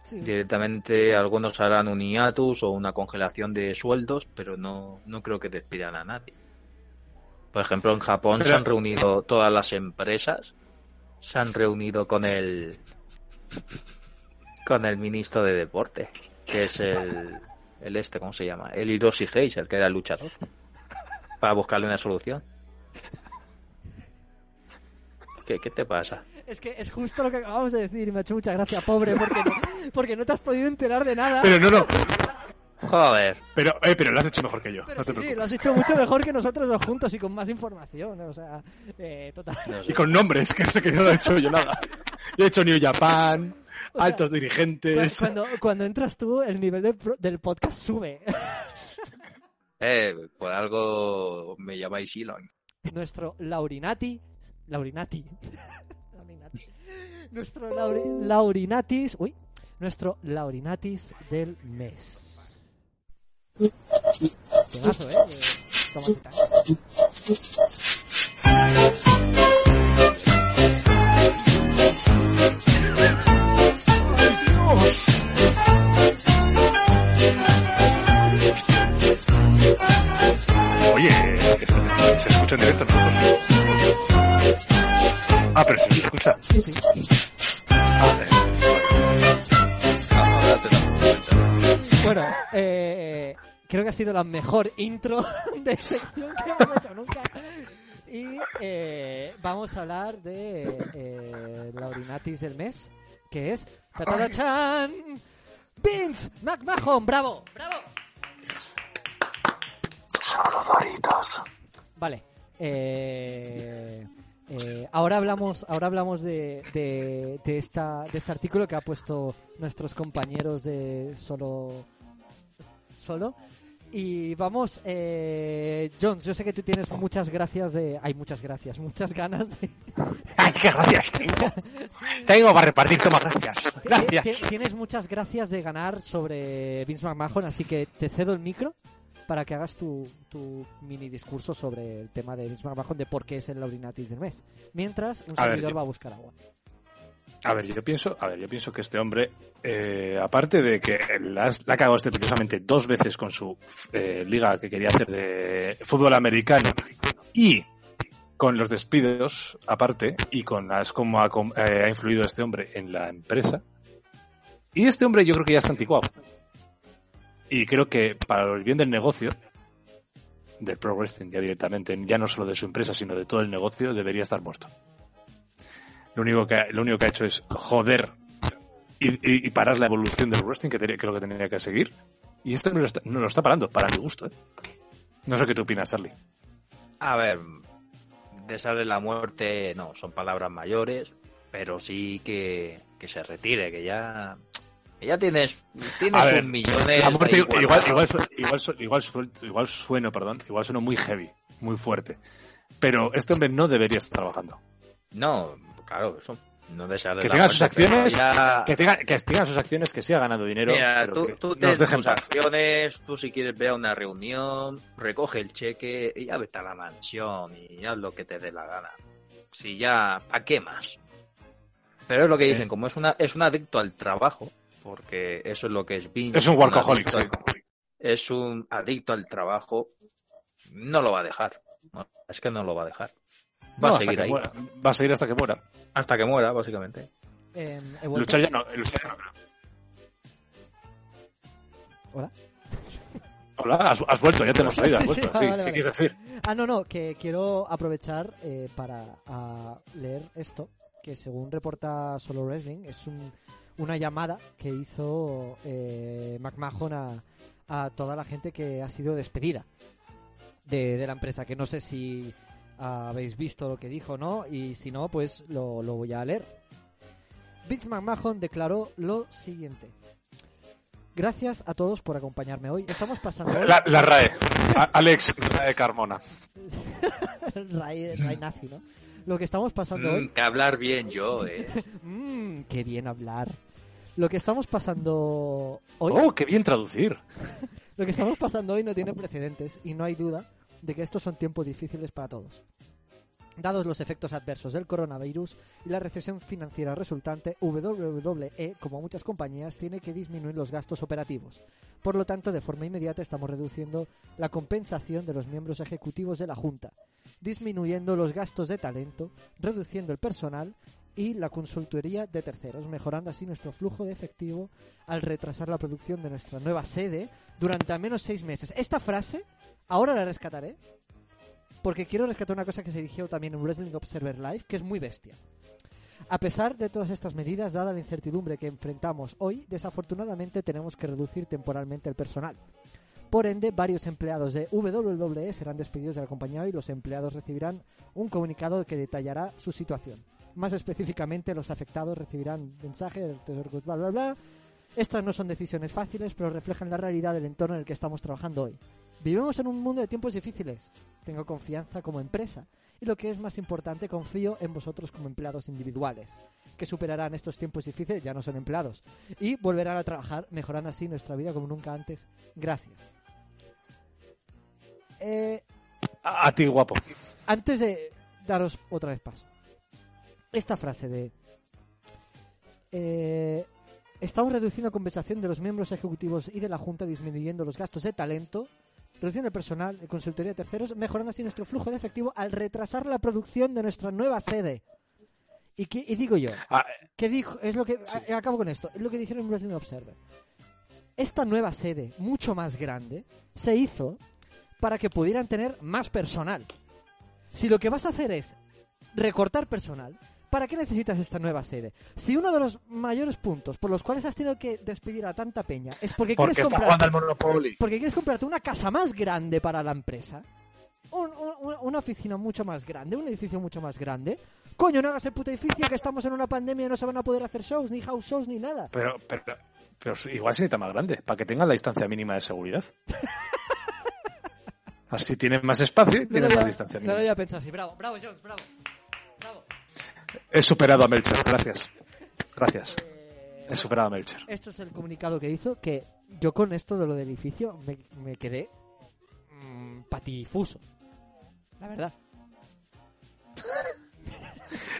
Sí. Directamente algunos harán un hiatus o una congelación de sueldos, pero no, no creo que despidan a nadie. Por ejemplo, en Japón se han reunido todas las empresas, se han reunido con el con el ministro de deporte, que es el, el este, ¿cómo se llama? El Hiroshi Heiser, que era el luchador. para buscarle una solución. ¿Qué, qué te pasa? Es que es justo lo que acabamos de decir y me ha hecho mucha gracia, pobre, porque no, [LAUGHS] porque no te has podido enterar de nada. Pero no, no. Joder. Pero, eh, pero lo has hecho mejor que yo. Pero no te sí, lo has hecho mucho [LAUGHS] mejor que nosotros dos juntos y con más información. O sea, eh, total. No sé. Y con nombres, que sé que no lo he hecho yo nada. Yo he hecho New Japan, O altos dirigentes. Cuando, cuando entras tú, el nivel de del podcast sube. [LAUGHS] Eh, por algo me llamáis Elon. Nuestro Laurinati. Laurinati. Laurinati. [LAUGHS] Nuestro Lauri- Laurinatis. Uy. Nuestro Laurinatis del mes. Temazo, ¿eh? De Oye, se, escucha en directo nosotros. Ah, pero se escucha. Sí, sí. Bueno, eh, creo que ha sido la mejor intro [LAUGHS] de sección que hemos hecho nunca. Y eh, vamos a hablar de eh, Laurinatis del mes, que es ¡Tatarachan! Vince McMahon, bravo, bravo. Vale. Eh, eh, ahora hablamos, ahora hablamos de, de, de esta, de este artículo que ha puesto nuestros compañeros de solo, solo. Y vamos, eh, Jones, yo sé que tú tienes muchas gracias de, hay muchas gracias, muchas ganas de, [LAUGHS] ¡Ay, qué gracias tengo! Tengo para repartir, toma gracias. Gracias. Ti- Tienes muchas gracias de ganar sobre Vince McMahon, así que te cedo el micro para que hagas tu, tu mini discurso sobre el tema de Vince McMahon, de por qué es el Laurinatis del mes. Mientras, un A ver, servidor yo- va a buscar agua. A ver, yo pienso, a ver, yo pienso que este hombre, eh, aparte de que la, ha cagado estrepitosamente dos veces con su eh, liga que quería hacer de fútbol americano y con los despidos aparte y con las cómo ha, eh, ha influido este hombre en la empresa. Y este hombre yo creo que ya está anticuado. Y creo que para el bien del negocio, del Pro Wrestling ya directamente, ya no solo de su empresa, sino de todo el negocio, debería estar muerto. Lo único que, lo único que ha hecho es joder y, parar la evolución del wrestling que creo que tenía que seguir. Y esto no lo está, no lo está parando, para mi gusto. ¿eh? No sé qué tú opinas, Charlie. A ver, desearle la muerte, no, son palabras mayores, pero sí que, que se retire, que ya, ya tienes, tienes ver, un muerte ahí igual, igual, igual, igual, su- igual sueno, perdón, igual sueno muy heavy, muy fuerte. Pero este hombre no debería estar trabajando. No, claro, eso. No desearle Que tenga sus acciones, ya- que tenga, que tenga sus acciones, que siga ganando dinero. Mira, pero tú, que nos tus paz. acciones, tú si quieres ver a una reunión, recoge el cheque y ya vete a la mansión y haz lo que te dé la gana. Si ya, ¿a qué más? Pero es lo que Eh. dicen, como es una es un adicto al trabajo, porque eso es lo que es Vince, Es un workaholic, adicto sí. al- Es un adicto al trabajo, no lo va a dejar. No, es que no lo va a dejar. Va No, a seguir ahí. muera. Va a seguir hasta que muera. Hasta que muera, básicamente. Eh. Luchar ya no, luchar ya no. Hola. Hola, has, has vuelto, ya te hemos oído, has [LAUGHS] Sí, sí, vuelto. vale, sí, vale, ¿Qué vale. quieres decir? Ah, no, no, que quiero aprovechar eh, para ah, leer esto, que según reporta Solo Wrestling, es un- una llamada que hizo eh, McMahon a, a toda la gente que ha sido despedida de, de la empresa, que no sé si habéis visto lo que dijo, ¿no? Y si no, pues lo, lo voy a leer. Vince McMahon declaró lo siguiente. Gracias a todos por acompañarme hoy. Estamos pasando hoy... La, la RAE. A- Alex RAE Carmona. [LAUGHS] Ray, Ray nazi, ¿no? Lo que estamos pasando Mm, hoy... que hablar bien yo, eh. Mmm, [LAUGHS] qué bien hablar. Lo que estamos pasando hoy... Oh, qué bien traducir. [LAUGHS] Lo que estamos pasando hoy no tiene precedentes y no hay duda de que estos son tiempos difíciles para todos. Dados los efectos adversos del coronavirus y la recesión financiera resultante, WWE, como muchas compañías, tiene que disminuir los gastos operativos. Por lo tanto, de forma inmediata estamos reduciendo la compensación de los miembros ejecutivos de la Junta, disminuyendo los gastos de talento, reduciendo el personal y la consultoría de terceros, mejorando así nuestro flujo de efectivo al retrasar la producción de nuestra nueva sede durante al menos seis meses. Esta frase, ahora la rescataré, porque quiero rescatar una cosa que se dijo también en Wrestling Observer Live, que es muy bestia. A pesar de todas estas medidas, dada la incertidumbre que enfrentamos hoy, desafortunadamente tenemos que reducir temporalmente el personal. Por ende, varios empleados de WWE serán despedidos de la compañía y los empleados recibirán un comunicado que detallará su situación. Más específicamente, los afectados recibirán mensaje del tesoro, bla bla bla. Estas no son decisiones fáciles, pero reflejan la realidad del entorno en el que estamos trabajando hoy. Vivimos en un mundo de tiempos difíciles. Tengo confianza como empresa. Y lo que es más importante, confío en vosotros como empleados individuales, que superarán estos tiempos difíciles, ya no son empleados, y volverán a trabajar, mejorando así nuestra vida como nunca antes. Gracias. Eh, A, a ti, guapo. antes de daros otra vez paso. Esta frase de... eh, estamos reduciendo la compensación de los miembros ejecutivos y de la Junta, disminuyendo los gastos de talento, reduciendo el personal de consultoría de terceros, mejorando así nuestro flujo de efectivo al retrasar la producción de nuestra nueva sede. Y, que- y digo yo, Ah, que dijo, es lo que a- acabo con esto, es lo que dijeron en Wrestling Observer. Esta nueva sede, mucho más grande, se hizo para que pudieran tener más personal. Si lo que vas a hacer es recortar personal, ¿para qué necesitas esta nueva sede? Si uno de los mayores puntos por los cuales has tenido que despedir a tanta peña es porque, porque quieres está comprar jugando al Monopoly. porque quieres comprarte una casa más grande para la empresa, un- un- una oficina mucho más grande, un edificio mucho más grande. Coño, no hagas el puto edificio que estamos en una pandemia y no se van a poder hacer shows, ni house shows, ni nada. Pero, pero, pero igual se necesita más grande, para que tengan la distancia mínima de seguridad. [LAUGHS] Así tienen más espacio y No tienen lo más distancia no lo mínima. había pensado así. Bravo, bravo, Jones. Bravo. He superado a Melcher, gracias. Gracias. He superado a Melcher. Esto es el comunicado que hizo, que yo con esto de lo del edificio me, me quedé mm, patifuso. La verdad. [LAUGHS]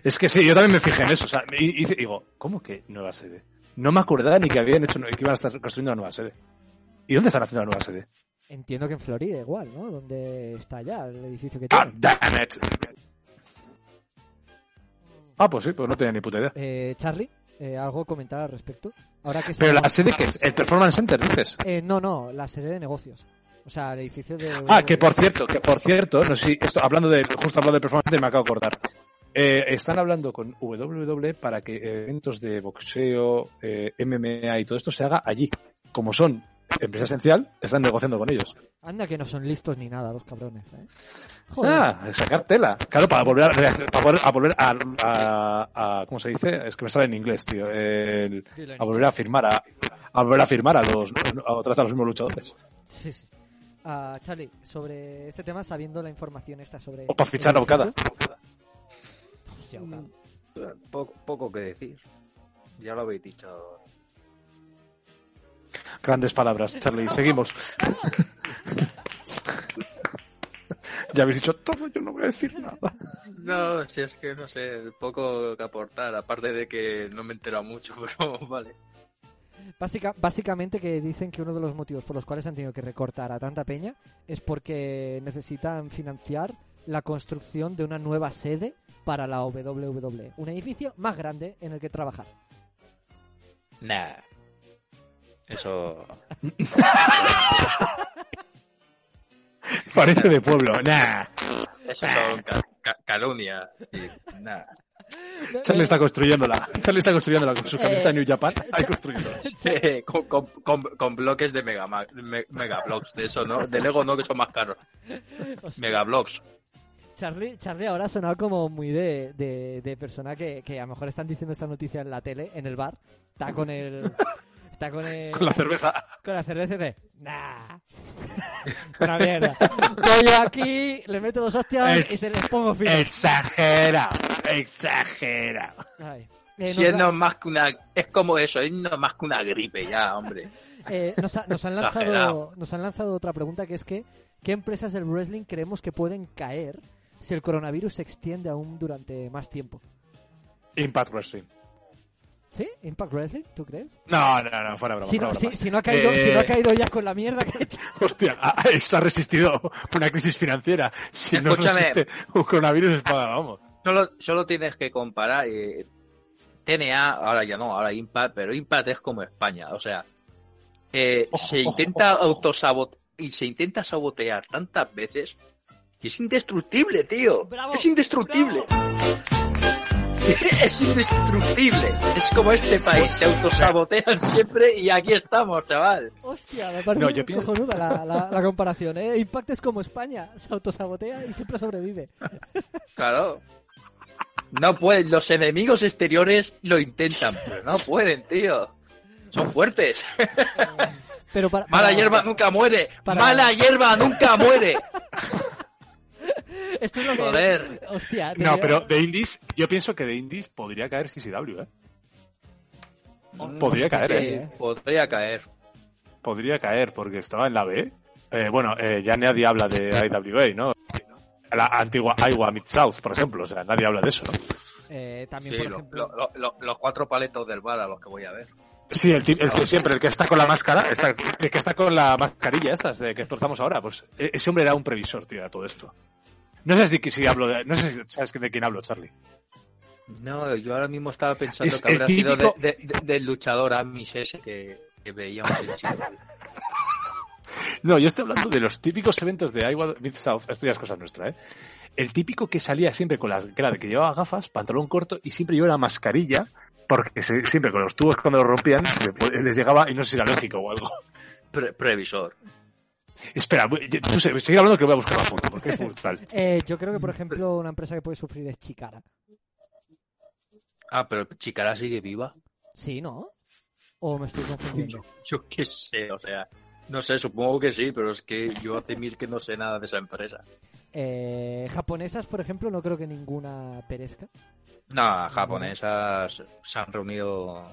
Es que sí, yo también me fijé en eso. O sea, y, y digo, ¿cómo que nueva sede? No me acordaba ni que habían hecho, que iban a estar construyendo una nueva sede. ¿Y dónde están haciendo la nueva sede? Entiendo que en Florida igual, ¿no? Donde está ya el edificio que ¡God tiene. damn it! Ah, pues sí, pues no tenía ni puta idea. Eh, Charlie, eh, ¿algo comentar al respecto? Ahora que Pero la sede que es, el Performance Center, dices. Eh, no, no, la sede de negocios. O sea, el edificio de... Ah, que por cierto, que por cierto, no sé si esto, hablando de, justo hablando de Performance Center, me acabo de acordar. Eh, están hablando con WWE para que eventos de boxeo, eh, MMA y todo esto se haga allí. Como son empresa esencial, están negociando con ellos. Anda que no son listos ni nada los cabrones, ¿eh? Joder. Ah, sacar tela. Claro, para volver a, para volver a, volver a, a- a- ¿cómo se dice? Es que me sale en inglés, tío. El- a volver a firmar a, a volver a firmar a los, a otra vez a los mismos luchadores. Sí, sí. Ah, Charlie, sobre este tema, sabiendo la información esta sobre... O para fichar a Okada. Hostia, Okada. Poco, poco que decir. Ya lo habéis dicho. Grandes palabras, Charlie. Seguimos. ya habéis dicho todo, yo no voy a decir nada. No, si es que no sé, poco que aportar, aparte de que no me he enterado mucho, [LAUGHS] pero vale. Básica- básicamente que dicen que uno de los motivos por los cuales han tenido que recortar a tanta peña es porque necesitan financiar la construcción de una nueva sede para la WWE. Un edificio más grande en el que trabajar. Nah. Eso. [LAUGHS] Parece de pueblo. Nah. Eso son ca- ca- calumnias. Nah. Charlie está construyéndola. Charlie está construyéndola con su camiseta de New Japan. Ahí construyéndola. Sí, con, con, con, con bloques de mega, me- megablocks, de eso, ¿no? De Lego no, que son más caros. Megablocks. Charlie, Charlie ahora ha sonado como muy de, de, de persona que, que a lo mejor están diciendo esta noticia en la tele, en el bar. Está con el... Está con el... Con la cerveza. con la cerveza y dice, nah, [LAUGHS] una mierda. Voy yo aquí, le meto dos hostias y se les pongo fino. Exagera. Exagera. Ay. Eh, Si nos, es no más que una. Es como eso, es no más que una gripe ya, hombre. [LAUGHS] eh, nos ha- nos han lanzado, nos han lanzado otra pregunta que es que, ¿qué empresas del wrestling creemos que pueden caer si el coronavirus se extiende aún durante más tiempo? Impact Wrestling. ¿Sí? ¿Impact Wrestling? ¿Tú crees? No, no, no, fuera broma. Si no, fuera si, broma. si no ha caído, Eh, si no ha caído ya con la mierda que ha hecho. [LAUGHS] Hostia, se ha resistido una crisis financiera. Si Escúchame. no resiste un coronavirus, es para, vamos. Solo, solo tienes que comparar. eh, TNA, ahora ya no, ahora Impact, pero Impact es como España. O sea, eh, Ojo, se ojo, intenta ojo, ojo. autosabotear y se intenta sabotear tantas veces Y es indestructible, tío. Bravo, es indestructible. [LAUGHS] es indestructible. Es como este país. Se autosabotean siempre y aquí estamos, chaval. Hostia, me parece No, yo pienso- cojonuda la, la, la comparación, ¿eh? Impact es como España, se autosabotea y siempre sobrevive. Claro. No pueden. Los enemigos exteriores lo intentan, pero no pueden, tío. Son fuertes. Pero para, Mala hierba nunca muere. para- Mala hierba nunca muere. Esto es lo que... Joder. Hostia, No, pero de Indies, yo pienso que de Indies podría caer CCW, ¿eh? Podría caer, Sí, ¿eh? podría caer. Podría caer, porque estaba en la B. Eh, bueno, eh, ya nadie habla de IWA, ¿no? La antigua Iowa Mid-South, por ejemplo. O sea, nadie habla de eso, ¿no? Eh, también, Sí, por lo- ejemplo... lo- lo- los cuatro paletos del bar a los que voy a ver. Sí, el, el que siempre, el que está con la máscara, está- el que está con la mascarilla estas de que destrozamos ahora, pues e- ese hombre era un previsor, tío, de todo esto. No sé si, si hablo de, no sé si sabes de quién hablo, Charlie. No, yo ahora mismo estaba pensando Es que habrá el sido típico- de- de- de- del luchador Amish ese que, que veíamos en Chile. No, yo estoy hablando de los típicos eventos de Iowa Mid-South, esto ya es cosa nuestra, ¿eh? El típico que salía siempre con las, que era de que llevaba gafas, pantalón corto y siempre llevaba una mascarilla, porque se- siempre con los tubos cuando los rompían se les llegaba y no sé si era lógico o algo. Pre- previsor. Espera, tú sé- sigue hablando que voy a buscar la foto, porque es brutal. [LAUGHS] Eh, yo creo que, por ejemplo, una empresa que puede sufrir es Chicara. Ah, pero Chicara sigue viva. Sí, ¿no? ¿O me estoy confundiendo? [LAUGHS] Yo qué sé, o sea. No sé, supongo que sí, pero es que yo hace mil que no sé nada de esa empresa. Eh, japonesas, por ejemplo, no creo que ninguna perezca. No, japonesas se han reunido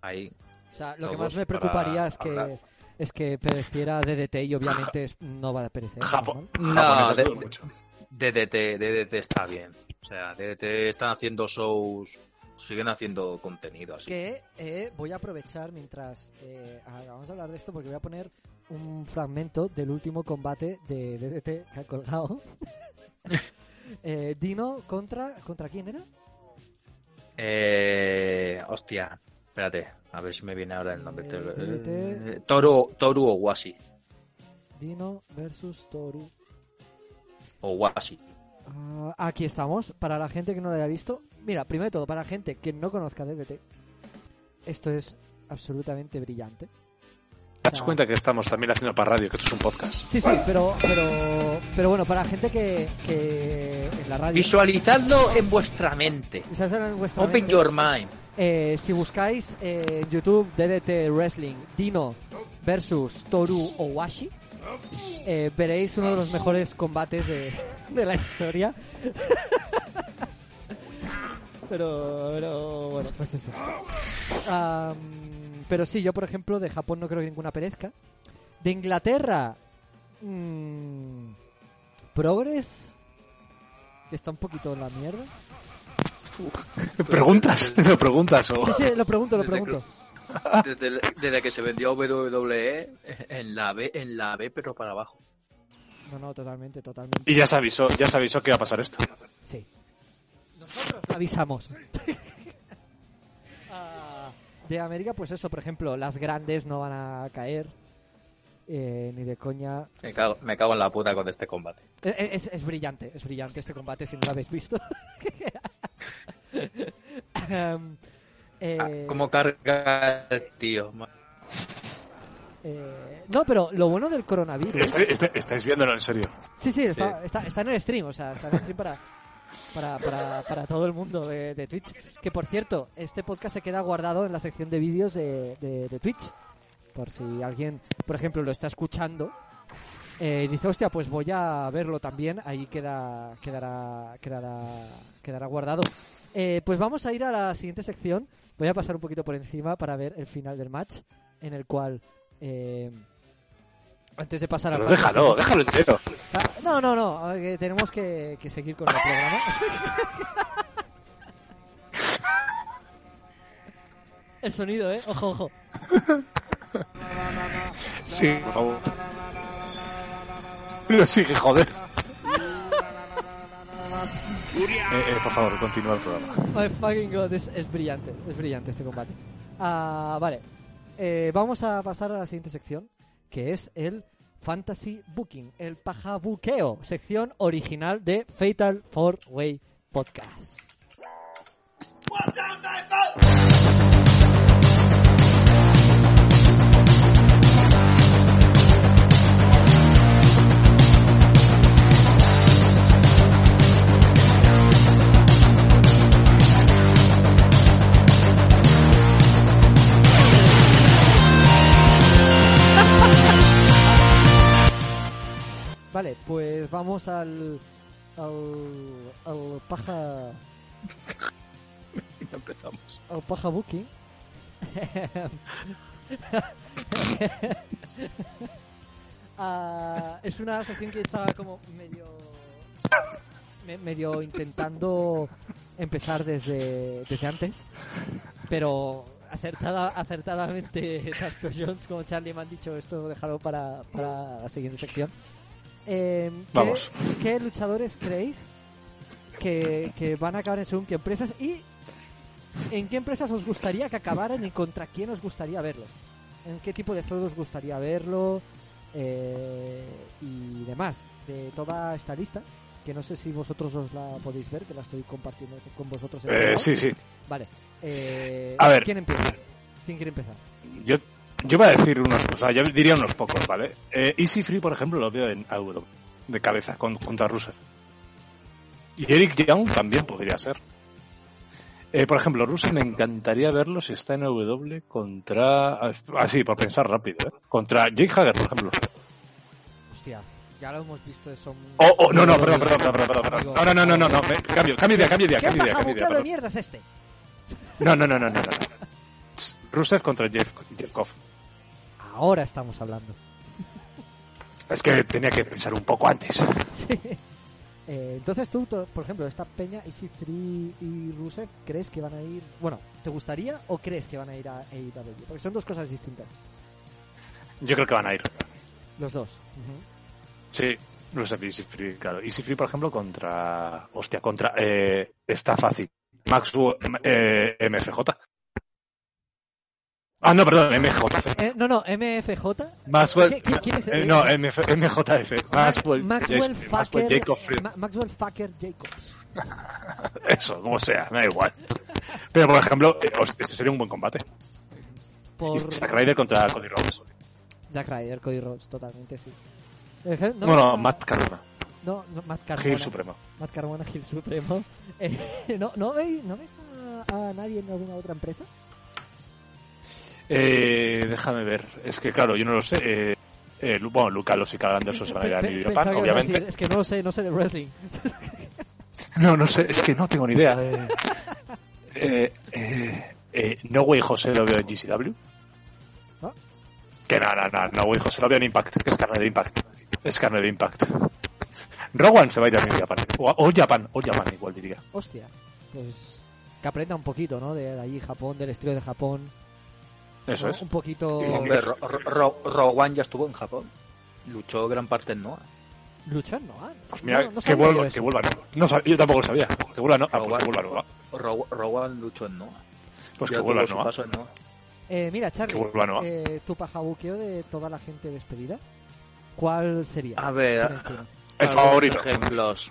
ahí. O sea, lo que más me para preocuparía es que hablar. Es que pereciera DDT y obviamente es- no va a perecer. Japón. normal. No, de- mucho. DDT, DDT está bien. O sea, DDT están haciendo shows, siguen haciendo contenido así. Que eh, voy a aprovechar mientras eh, vamos a hablar de esto porque voy a poner un fragmento del último combate de DDT que ha colgado. [LAUGHS] Eh, Dino contra contra quién era? Eh, hostia, espérate, a ver si me viene ahora el nombre. Eh, DDT. Eh, Toru, Toru Owashi. Dino versus Toru. Owashi. Ah, aquí estamos, para la gente que no lo haya visto. Mira, primero de todo, para la gente que no conozca DDT, esto es absolutamente brillante. ¿Te das cuenta que estamos también haciendo para radio, que esto es un podcast? Sí, sí, pero, pero, pero bueno, para la gente que, que en la radio... Visualizadlo en vuestra mente. en vuestra Open mente, your mind. Eh, si buscáis eh, en YouTube DDT Wrestling Dino versus Toru Owashi, eh, veréis uno de los mejores combates de, [LAUGHS] de la historia. [LAUGHS] pero, bueno, pues eso. Pero sí, yo por ejemplo de Japón no creo que ninguna perezca. De Inglaterra, mm, Progress, que está un poquito en la mierda. [LAUGHS] ¿Preguntas? ¿Lo preguntas? O... Sí, sí, lo pregunto, lo Desde pregunto. [LAUGHS] Desde, desde que se vendió WWE en la B, en la B, pero para abajo. No, no, totalmente, totalmente. Y ya se avisó, ya se avisó que iba a pasar esto. Sí. Nosotros avisamos. [LAUGHS] Ah, de América, pues eso, por ejemplo, las grandes no van a caer. Eh, ni de coña. Me cago, me cago en la puta con este combate. Eh, Es, es brillante, es brillante este combate si no lo habéis visto. [LAUGHS] Eh, Ah, ¿Cómo carga el tío? eh, no, pero lo bueno del coronavirus. Estáis, estáis- estáis viéndolo en serio. Sí, sí, está, Está, está en el stream, o sea, está en el stream para, para, para, para todo el mundo de, de Twitch. Que por cierto, este podcast se queda guardado en la sección de vídeos de, de, de Twitch. Por si alguien, por ejemplo, lo está escuchando eh, dice, hostia, pues voy a verlo también, ahí queda, quedará, quedará, quedará guardado. Eh, pues vamos a ir a la siguiente sección. Voy a pasar un poquito por encima para ver el final del match, en el cual... eh, antes de pasar a Pero déjalo, déjalo entero. Ah, no, no, no, tenemos que, que seguir con el programa. [LAUGHS] el sonido, ¿eh? Ojo, ojo. [LAUGHS] Sí, por favor. Pero sigue, joder. Eh, eh, por favor, continúa el programa. My fucking god, es, es brillante, es brillante este combate. Ah, vale, Eh, vamos a pasar a la siguiente sección, que es el Fantasy Booking, el paja buqueo, sección original de Fatal Four Way Podcast. Vale, pues vamos al al, al paja [LAUGHS] Empezamos. al paja booking. [LAUGHS] Ah, es una sección que estaba como medio me- medio intentando empezar desde, desde antes, pero acertada, acertadamente [LAUGHS] tanto Jones como Charlie me han dicho esto dejarlo para, para la siguiente sección. Eh, ¿qué- Vamos. ¿Qué luchadores creéis que, que van a acabar en según qué empresas y en qué empresas os gustaría que acabaran y contra quién os gustaría verlos? ¿En qué tipo de feudo os gustaría verlo? Eh, y demás, de toda esta lista, que no sé si vosotros os la podéis ver, que la estoy compartiendo con vosotros. en Eh, sí, sí. Vale. Eh, A ver. ¿Quién empieza? ¿Quién quiere empezar? Yo, yo voy a decir unos, o sea, yo diría unos pocos, ¿vale? Eh, Easy Free, por ejemplo, lo veo en AW, de cabeza, con- contra Rusev. Y Eric Young también podría ser. Eh, por ejemplo, Rusev me encantaría verlo si está en AW contra... Ah, sí, por pensar rápido, ¿eh? Contra Jake Hager, por ejemplo. Hostia, ya lo hemos visto, son... Oh, oh, no, no, perdón, perdón, perdón, perdón, perdón. No, no, no, no, no, no, me- cambio, cambio de idea, cambio de idea, ¿Qué cambio de idea, cambio de idea, buqueo de mierda es este? No, no, no, no, no, no. Rusev contra Jeff, Jeff Koff. Ahora estamos hablando. Es que tenía que pensar un poco antes. Eh, entonces tú, por ejemplo, esta peña, Easy 3 y Rusev, ¿crees que van a ir... Bueno, ¿te gustaría o crees que van a ir a AEW? Porque son dos cosas distintas, Yo creo que van a ir. los dos. Ujú. Sí, Rusev y Easy Free, claro. Easy Free, por ejemplo, contra... Hostia, contra... Eh, está fácil. Max eh, MFJ. Ah, no, perdón, MJF. Eh, no, no, MFJ. Maxwell... ¿Qué- qué- quién es? eh, no, MF, MJF. Maxwell, Maxwell Jacob- Maxwell Fucker. Ma- Maxwell Fucker Jacobs. [LAUGHS] Eso, como sea, me da igual. Pero, por ejemplo, eh, este sería un buen combate. Por Zack Ryder contra Cody Rhodes. Zack Ryder, Cody Rhodes, totalmente sí. Eh, No, no, me- Matt Cardona. No, no, Matt Carmona. Gil Supremo. Matt Carmona, Gil Supremo. [LAUGHS] Eh, ¿no, no, veis, ¿No ves a, a nadie en alguna otra empresa? Eh, déjame ver. Es que, claro, yo no lo sé. Eh, eh, bueno, Luca Los y Carl Anderson se van a ir a New Japan, obviamente. decir, es que no lo sé, no sé de wrestling. [LAUGHS] No, no sé, es que no tengo ni idea. Eh, eh, eh, eh, no Way José lo veo en GCW. ¿Ah? Que no, no, no, no Way José lo veo en Impact, que es carne de Impact. Es carne de Impact. Rowan se va a ir a New Japan. O, o Japan, o Japan igual diría. Hostia, pues que aprenda un poquito, ¿no? De allí Japón, del estilo de Japón. Eso ¿no? es. Un poquito... Ro- Ro- Ro- Rowan ya estuvo en Japón. Luchó gran parte en Noah. Luchar no, ah, Pues mira, no, no que, vuelva, que vuelva. No, yo tampoco lo sabía. Que vuelva, no. Ah, pues que vuelva, Rowan luchó en Noah. Pues Ya que vuelva, tuvo su no. paso en Noah. Eh, mira, Charlie, Que vuelva Noah. eh, tu pajabuqueo de toda la gente despedida, ¿cuál sería? A ver. El favorito. ejemplos.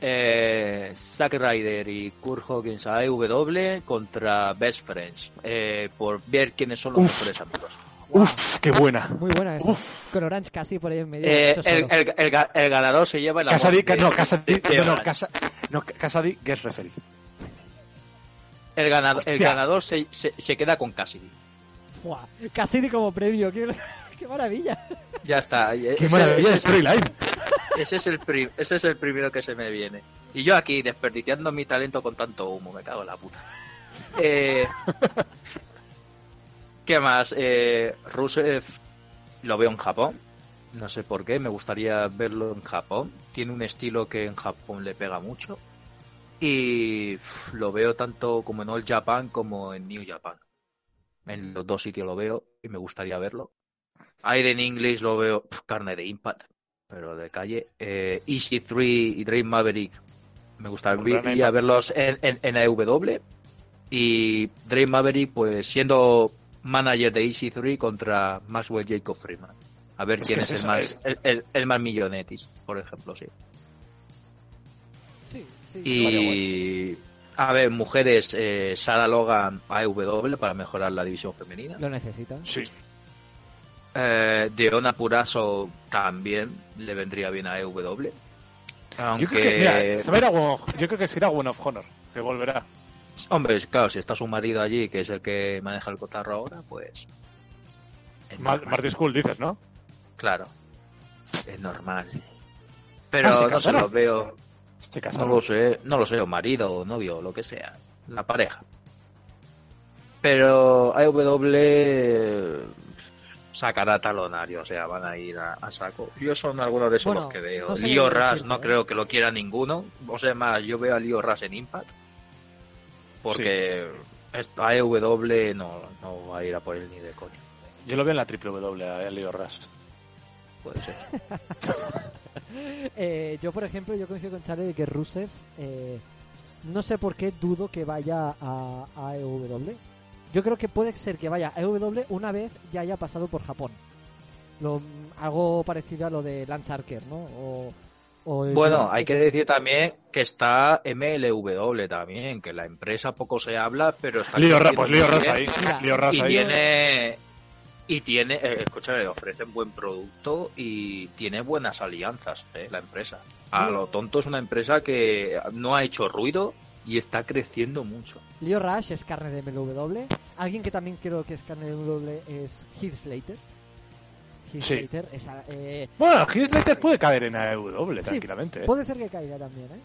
Eh, Zack Ryder y Kurt Hawkins a AEW contra Best Friends. Eh, por ver quiénes son los Uf. mejores amigos. Uf, qué buena. Muy buena esa. Uf. Con Orange casi por ahí en medio. Eh, es el, el, el el ganador se lleva el Casadi, de- no, Casadi, de- de no, no, Orange. Casa, no, Casadi, guest referee. El ganador, el ganador se, se, se queda con Cassidy. Fua, casi ni como premio, qué, [LAUGHS] qué maravilla. Ya está. Qué Ese- maravilla de storyline. Ese es el ese es el primero que se me viene. Y yo aquí desperdiciando mi talento con tanto humo, me cago en la puta. Eh, ¿Qué más? Eh, Rusev lo veo en Japón. No sé por qué, me gustaría verlo en Japón. Tiene un estilo que en Japón le pega mucho. Y lo veo tanto como en All Japan como en New Japan. En los dos sitios lo veo y me gustaría verlo. Aiden English lo veo carne de impact, pero de calle. Eh, Easy 3 y Dream Maverick me gustaría verlos en, en, en AEW. Y Dream Maverick, pues siendo manager de Easy 3 contra Maxwell Jacob Freeman. A ver Es quién es, es el, más, el, el- el más millonetis, por ejemplo, sí. Sí, sí. Y. A ver, mujeres, eh, Sarah Logan AEW para mejorar la división femenina. Lo necesitan. Sí. Eh, Deonna Purazo también le vendría bien a EW. Aunque, Yo creo que, mira, se yo creo será One of Honor, que volverá. hombre, claro, si está su marido allí, que es el que maneja el cotarro ahora, pues. Marty School, dices, ¿no? Claro, es normal. Pero Ah, ¿se no se lo veo. Se No lo sé, no lo sé, o marido, o novio, lo que sea. La pareja. Pero AEW sacará talonario, o sea, van a ir a, a saco. Yo son algunos de esos Bueno, los que veo. no sé decirte, no ¿eh? creo que lo quiera ninguno. O sea, más, yo veo a Leo Rush en Impact. Porque esto- AEW no, no va a ir a por él ni de coño. Yo lo veo en la triple W, a Leo Rush. Puede ser. [LAUGHS] Eh, yo, por ejemplo, yo coincido con Charlie de que Rusev, eh, no sé por qué dudo que vaya a, a AEW. Yo creo que puede ser que vaya a AEW una vez ya haya pasado por Japón. Lo, algo parecido a lo de Lance Archer, ¿no? O, o el- Bueno, hay que decir también que está MLW también, que la empresa poco se habla, pero está creciendo pues Rush bien. ahí. Mira, Leo Rush y ahí. tiene y tiene eh, escúchame, le ofrecen buen producto y tiene buenas alianzas eh, la empresa a lo tonto es una empresa que no ha hecho ruido y está creciendo mucho Leo Rush es carne de MLW. Alguien que también creo que es carne de MLW es Heath Slater. Heath Sí. Slater es, eh, Bueno, Heath Ledger puede caer en AEW Sí, tranquilamente. ¿eh? Puede ser que caiga también, ¿eh?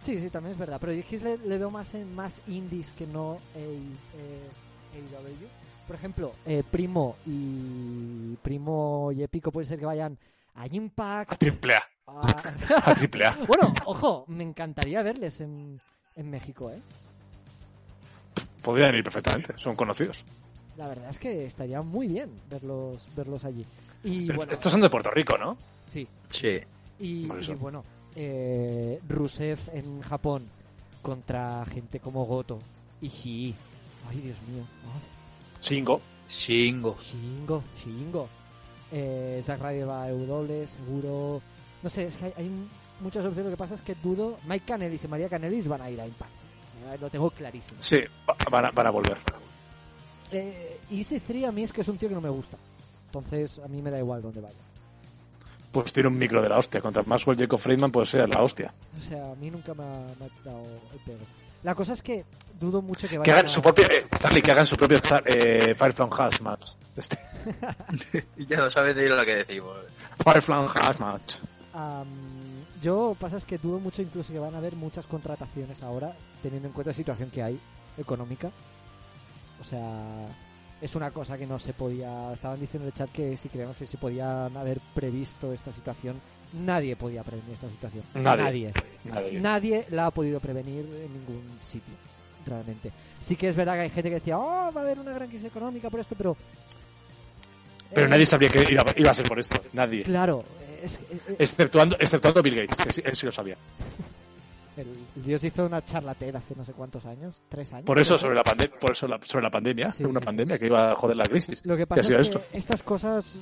Sí, sí, también es verdad. Pero yo Heath le, le veo más en más indies que no A- eh, AEW. Por ejemplo, eh, Primo y Primo y Épico puede ser que vayan a A Impact. triple A. a- [LAUGHS] A triple A. [LAUGHS] bueno, ojo, me encantaría verles en, en México, ¿eh? Podrían ir perfectamente, son conocidos. La verdad es que estaría muy bien verlos verlos allí. Y bueno, Estos son de Puerto Rico, ¿no? sí. sí Y, y bueno, eh, Rusev en Japón contra gente como Goto y Shii. Ay, Dios mío. Ay, Cinco. Shingo Shingo, Shingo. Eh, Zack Ryder va a W, seguro. No sé, es que hay, hay muchas opciones. Lo que pasa es que dudo. Mike Canelis y María Canelis van a ir a Impact. Eh, Lo tengo clarísimo. Sí, va- van a, van a volver. Eh, Easy 3 a mí es que es un tío que no me gusta. Entonces a mí me da igual dónde vaya. Pues tiene un micro de la hostia. Contra Maxwell Jacob Friedman puede ser la hostia. O sea, a mí nunca me ha, me ha dado el pego. La cosa es que dudo mucho que Que vaya hagan a... su propio. Eh, Charlie, que hagan su propio eh, Firefly Hash match. Este, [LAUGHS] ya no sabes de lo que decimos Firefly Hash match. Am, yo pasa es que dudo mucho incluso que van a haber muchas contrataciones ahora, teniendo en cuenta la situación que hay económica. O sea, es una cosa que no se podía... Estaban diciendo en el chat que si creíamos que se podían haber previsto esta situación, nadie podía prevenir esta situación. Nadie. Nadie. Nadie. Nadie la ha podido prevenir en ningún sitio, realmente. Sí que es verdad que hay gente que decía, oh, va a haber una gran crisis económica por esto, pero... Pero Eh, nadie sabía que iba, iba a ser por esto. Nadie. Claro, es, que- eh, Exceptuando, exceptuando Bill Gates, que sí, él sí lo sabía. El, el Dios hizo una charlatela hace no sé cuántos años, tres años. Por eso sobre la, pande por eso la- sobre la pandemia, Sí, una sí, pandemia que iba a joder la crisis. Lo que ¿Qué pasa ha sido es esto? que estas cosas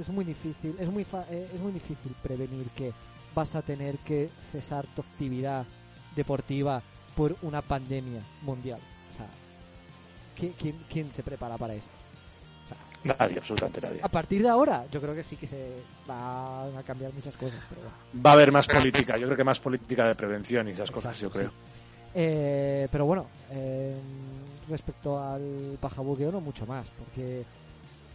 es muy difícil, es muy fa- eh, es muy difícil prevenir que vas a tener que cesar tu actividad deportiva por una pandemia mundial. O sea, ¿qui- ¿quién, quién se prepara para esto? Nadie, absolutamente nadie. A partir de ahora, yo creo que sí que se van a cambiar muchas cosas. Pero. Va a haber más política, yo creo que más política de prevención y esas cosas, yo creo. sí. Eh, pero bueno, eh, respecto al pajabuqueo no mucho más, porque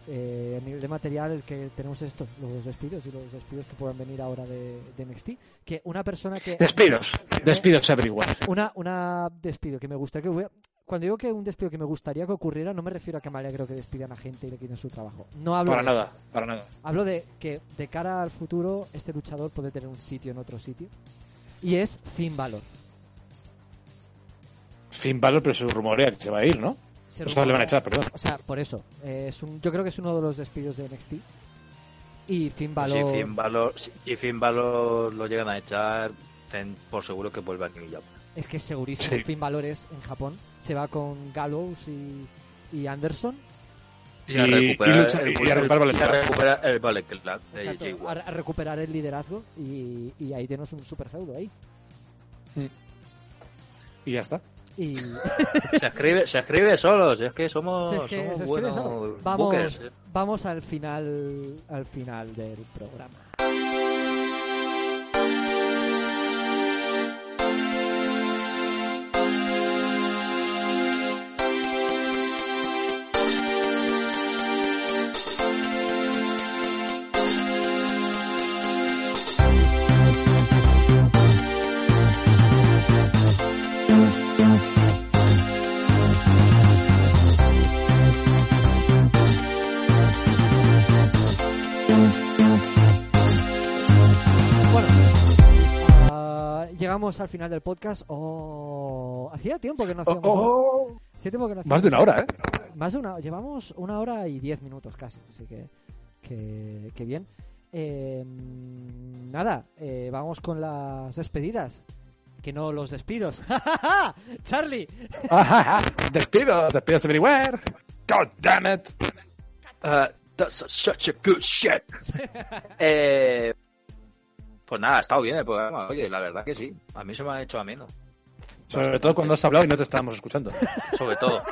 eh, a nivel de material el que tenemos esto, los despidos y los despidos que puedan venir ahora de, de NXT, que una persona que... Despidos, despidos everywhere. Una, una despido que me gustaría que hubiera... Cuando digo que un despido que me gustaría que ocurriera, no me refiero a que me alegro que despidan a gente y le quiten su trabajo. No hablo Para de eso. nada, para nada. Hablo de que de cara al futuro este luchador puede tener un sitio en otro sitio. Y es Finn Balor. Finn Balor, pero se rumorea que se va a ir, ¿no? Se O sea, le van a rumorea- echar, perdón. O sea, por eso. eh, es un, yo creo que es uno de los despidos de NXT. Y Finn si Balor... Finn Balor si, si Finn Balor lo llegan a echar ten por seguro que vuelve a New Japan Es que es segurísimo. Sí. Finn Balor es en Japón. Se va con Gallows y, y Anderson. Y a Y- recuperar, y lucha- el, y a recuperar Ballet y a Club. recuperar el Ballet Club de Exacto, Jay a, recuperar el liderazgo y, y ahí tenemos un super feudo ahí. Y ya está. Y [LAUGHS] Se escribe, se escribe solo, si es que somos, es que buenos vamos, vamos al final al final del programa. Llegamos al final del podcast. Oh, hacía tiempo que no hacíamos. Oh, hacía tiempo que no Más de hacíamos- una hora, ¿eh? Más de una. Llevamos una hora y diez minutos casi, así que que, que bien. Eh, nada, eh, vamos con las despedidas. Que no los despidos. [LAUGHS] Charlie. [LAUGHS] Despidos, despidos everywhere. God damn it. Uh, that's such a good shit. [LAUGHS] eh, pues nada, ha estado bien el programa. Oye, la verdad que sí. A mí se me ha hecho ameno. Sobre todo cuando has hablado y no te estábamos escuchando. [LAUGHS] Sobre todo.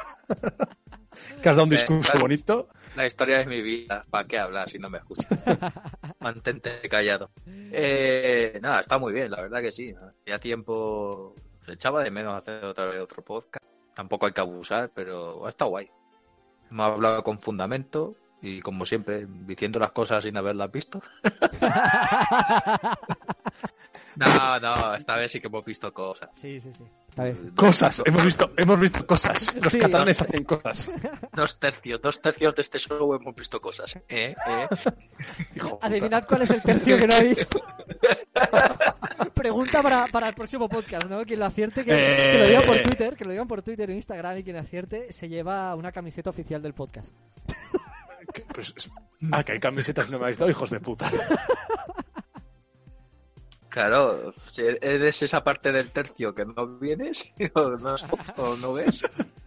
Que has dado un Eh, discurso claro. bonito. La historia de mi vida. ¿Para qué hablar si no me escuchas? [LAUGHS] Mantente callado. Eh, nada, está muy bien, la verdad que sí. Ya tiempo se echaba de menos hacer otra vez otro podcast. Tampoco hay que abusar, pero ha estado guay. Hemos hablado con fundamento y como siempre, diciendo las cosas sin haberlas visto. [LAUGHS] no, no, esta vez sí que hemos visto cosas. Sí, sí, sí. Esta vez. Cosas, hemos visto, hemos visto cosas. Los Sí. catalanes hacen cosas. Dos tercios, dos tercios de este show hemos visto cosas. ¿eh? ¿Eh? [LAUGHS] Hijo puta. Adivinad cuál es el tercio que no he visto. [LAUGHS] Pregunta para, para el próximo podcast, ¿no? Quien lo acierte, que, que lo digan por Eh. Twitter, que lo digan por Twitter o Instagram y quien acierte se lleva una camiseta oficial del podcast. Pues, es- ah, que hay camisetas y no me habéis dado, hijos de puta. [LAUGHS] Claro, si eres esa parte del tercio que no vienes [LAUGHS] o no, o no ves.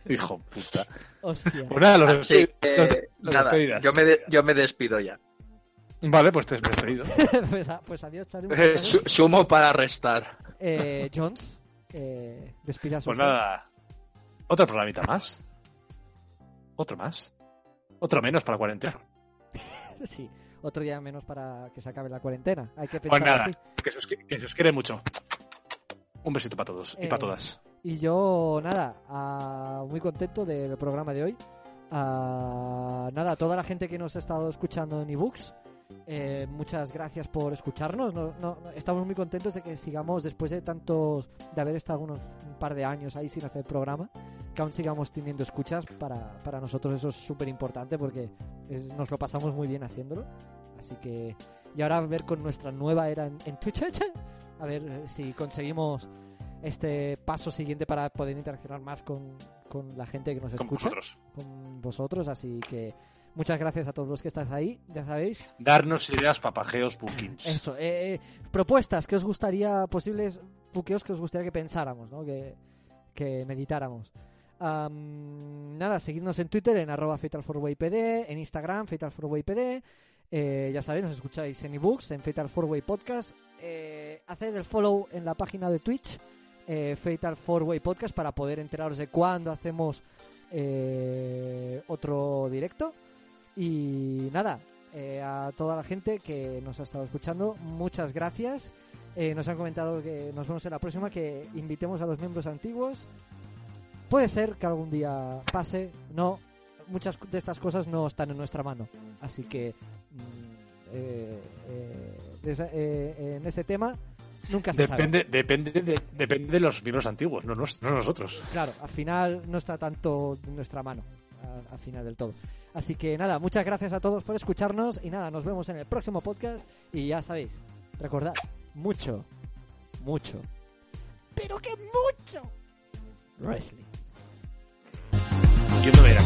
Hijo puta. Hostia. Pues nada, los, Así que, los de- los nada, despedidas. yo me, de- yo me despido ya. Vale, pues te has despedido. [LAUGHS] pues, pues adiós, Eh, su- sumo para restar. Eh, Jones, eh, despidas Pues nada. Otro programita más. Otro más. Otro menos para la cuarentena. [LAUGHS] Sí, otro día menos para que se acabe la cuarentena. Hay que Pues pensar nada, así. que se, os, que se os quiere mucho. Un besito para todos y Eh, para todas. Y yo, nada, ah, muy contento del programa de hoy. Ah, nada, toda la gente que nos ha estado escuchando en ebooks, eh, muchas gracias por escucharnos. No- no- no- estamos muy contentos de que sigamos, después de tantos, de haber estado unos un par de años ahí sin hacer programa, que aún sigamos teniendo escuchas. Para, para nosotros eso es súper importante porque es- nos lo pasamos muy bien haciéndolo. Así que, y ahora a ver con nuestra nueva era en, en Twitch, [LAUGHS] a ver eh, si conseguimos este paso siguiente para poder interaccionar más con, con la gente que nos Con escucha, vosotros. con vosotros. Así que muchas gracias a todos los que estáis ahí, ya sabéis. Darnos ideas, papajeos, bookings. [LAUGHS] Eso, eh, eh, propuestas que os gustaría, posibles buqueos que os gustaría que pensáramos, ¿no? que, que meditáramos. Am, nada, seguidnos en Twitter en arroba fatal4waypd, en Instagram fatal4waypd. Eh, ya sabéis, nos escucháis en ebooks, en Fatal 4way Podcast. Eh, haced el follow en la página de Twitch, eh, Fatal 4way Podcast, para poder enteraros de cuándo hacemos eh, otro directo. Y nada, eh, a toda la gente que nos ha estado escuchando, muchas gracias. Eh, nos han comentado que nos vemos en la próxima, que invitemos a los miembros antiguos. Puede ser que algún día pase, no. Muchas de estas cosas no están en nuestra mano. Así que mm, eh, eh, esa- eh, en ese tema nunca se sabe. Depende, depende, de, depende de los miembros antiguos, no, nos- no nosotros. Claro, al final no está tanto en nuestra mano, al final del todo. Así que nada, muchas gracias a todos por escucharnos y nada, nos vemos en el próximo podcast y ya sabéis, recordad, mucho, mucho, pero que mucho, wrestling yo no era.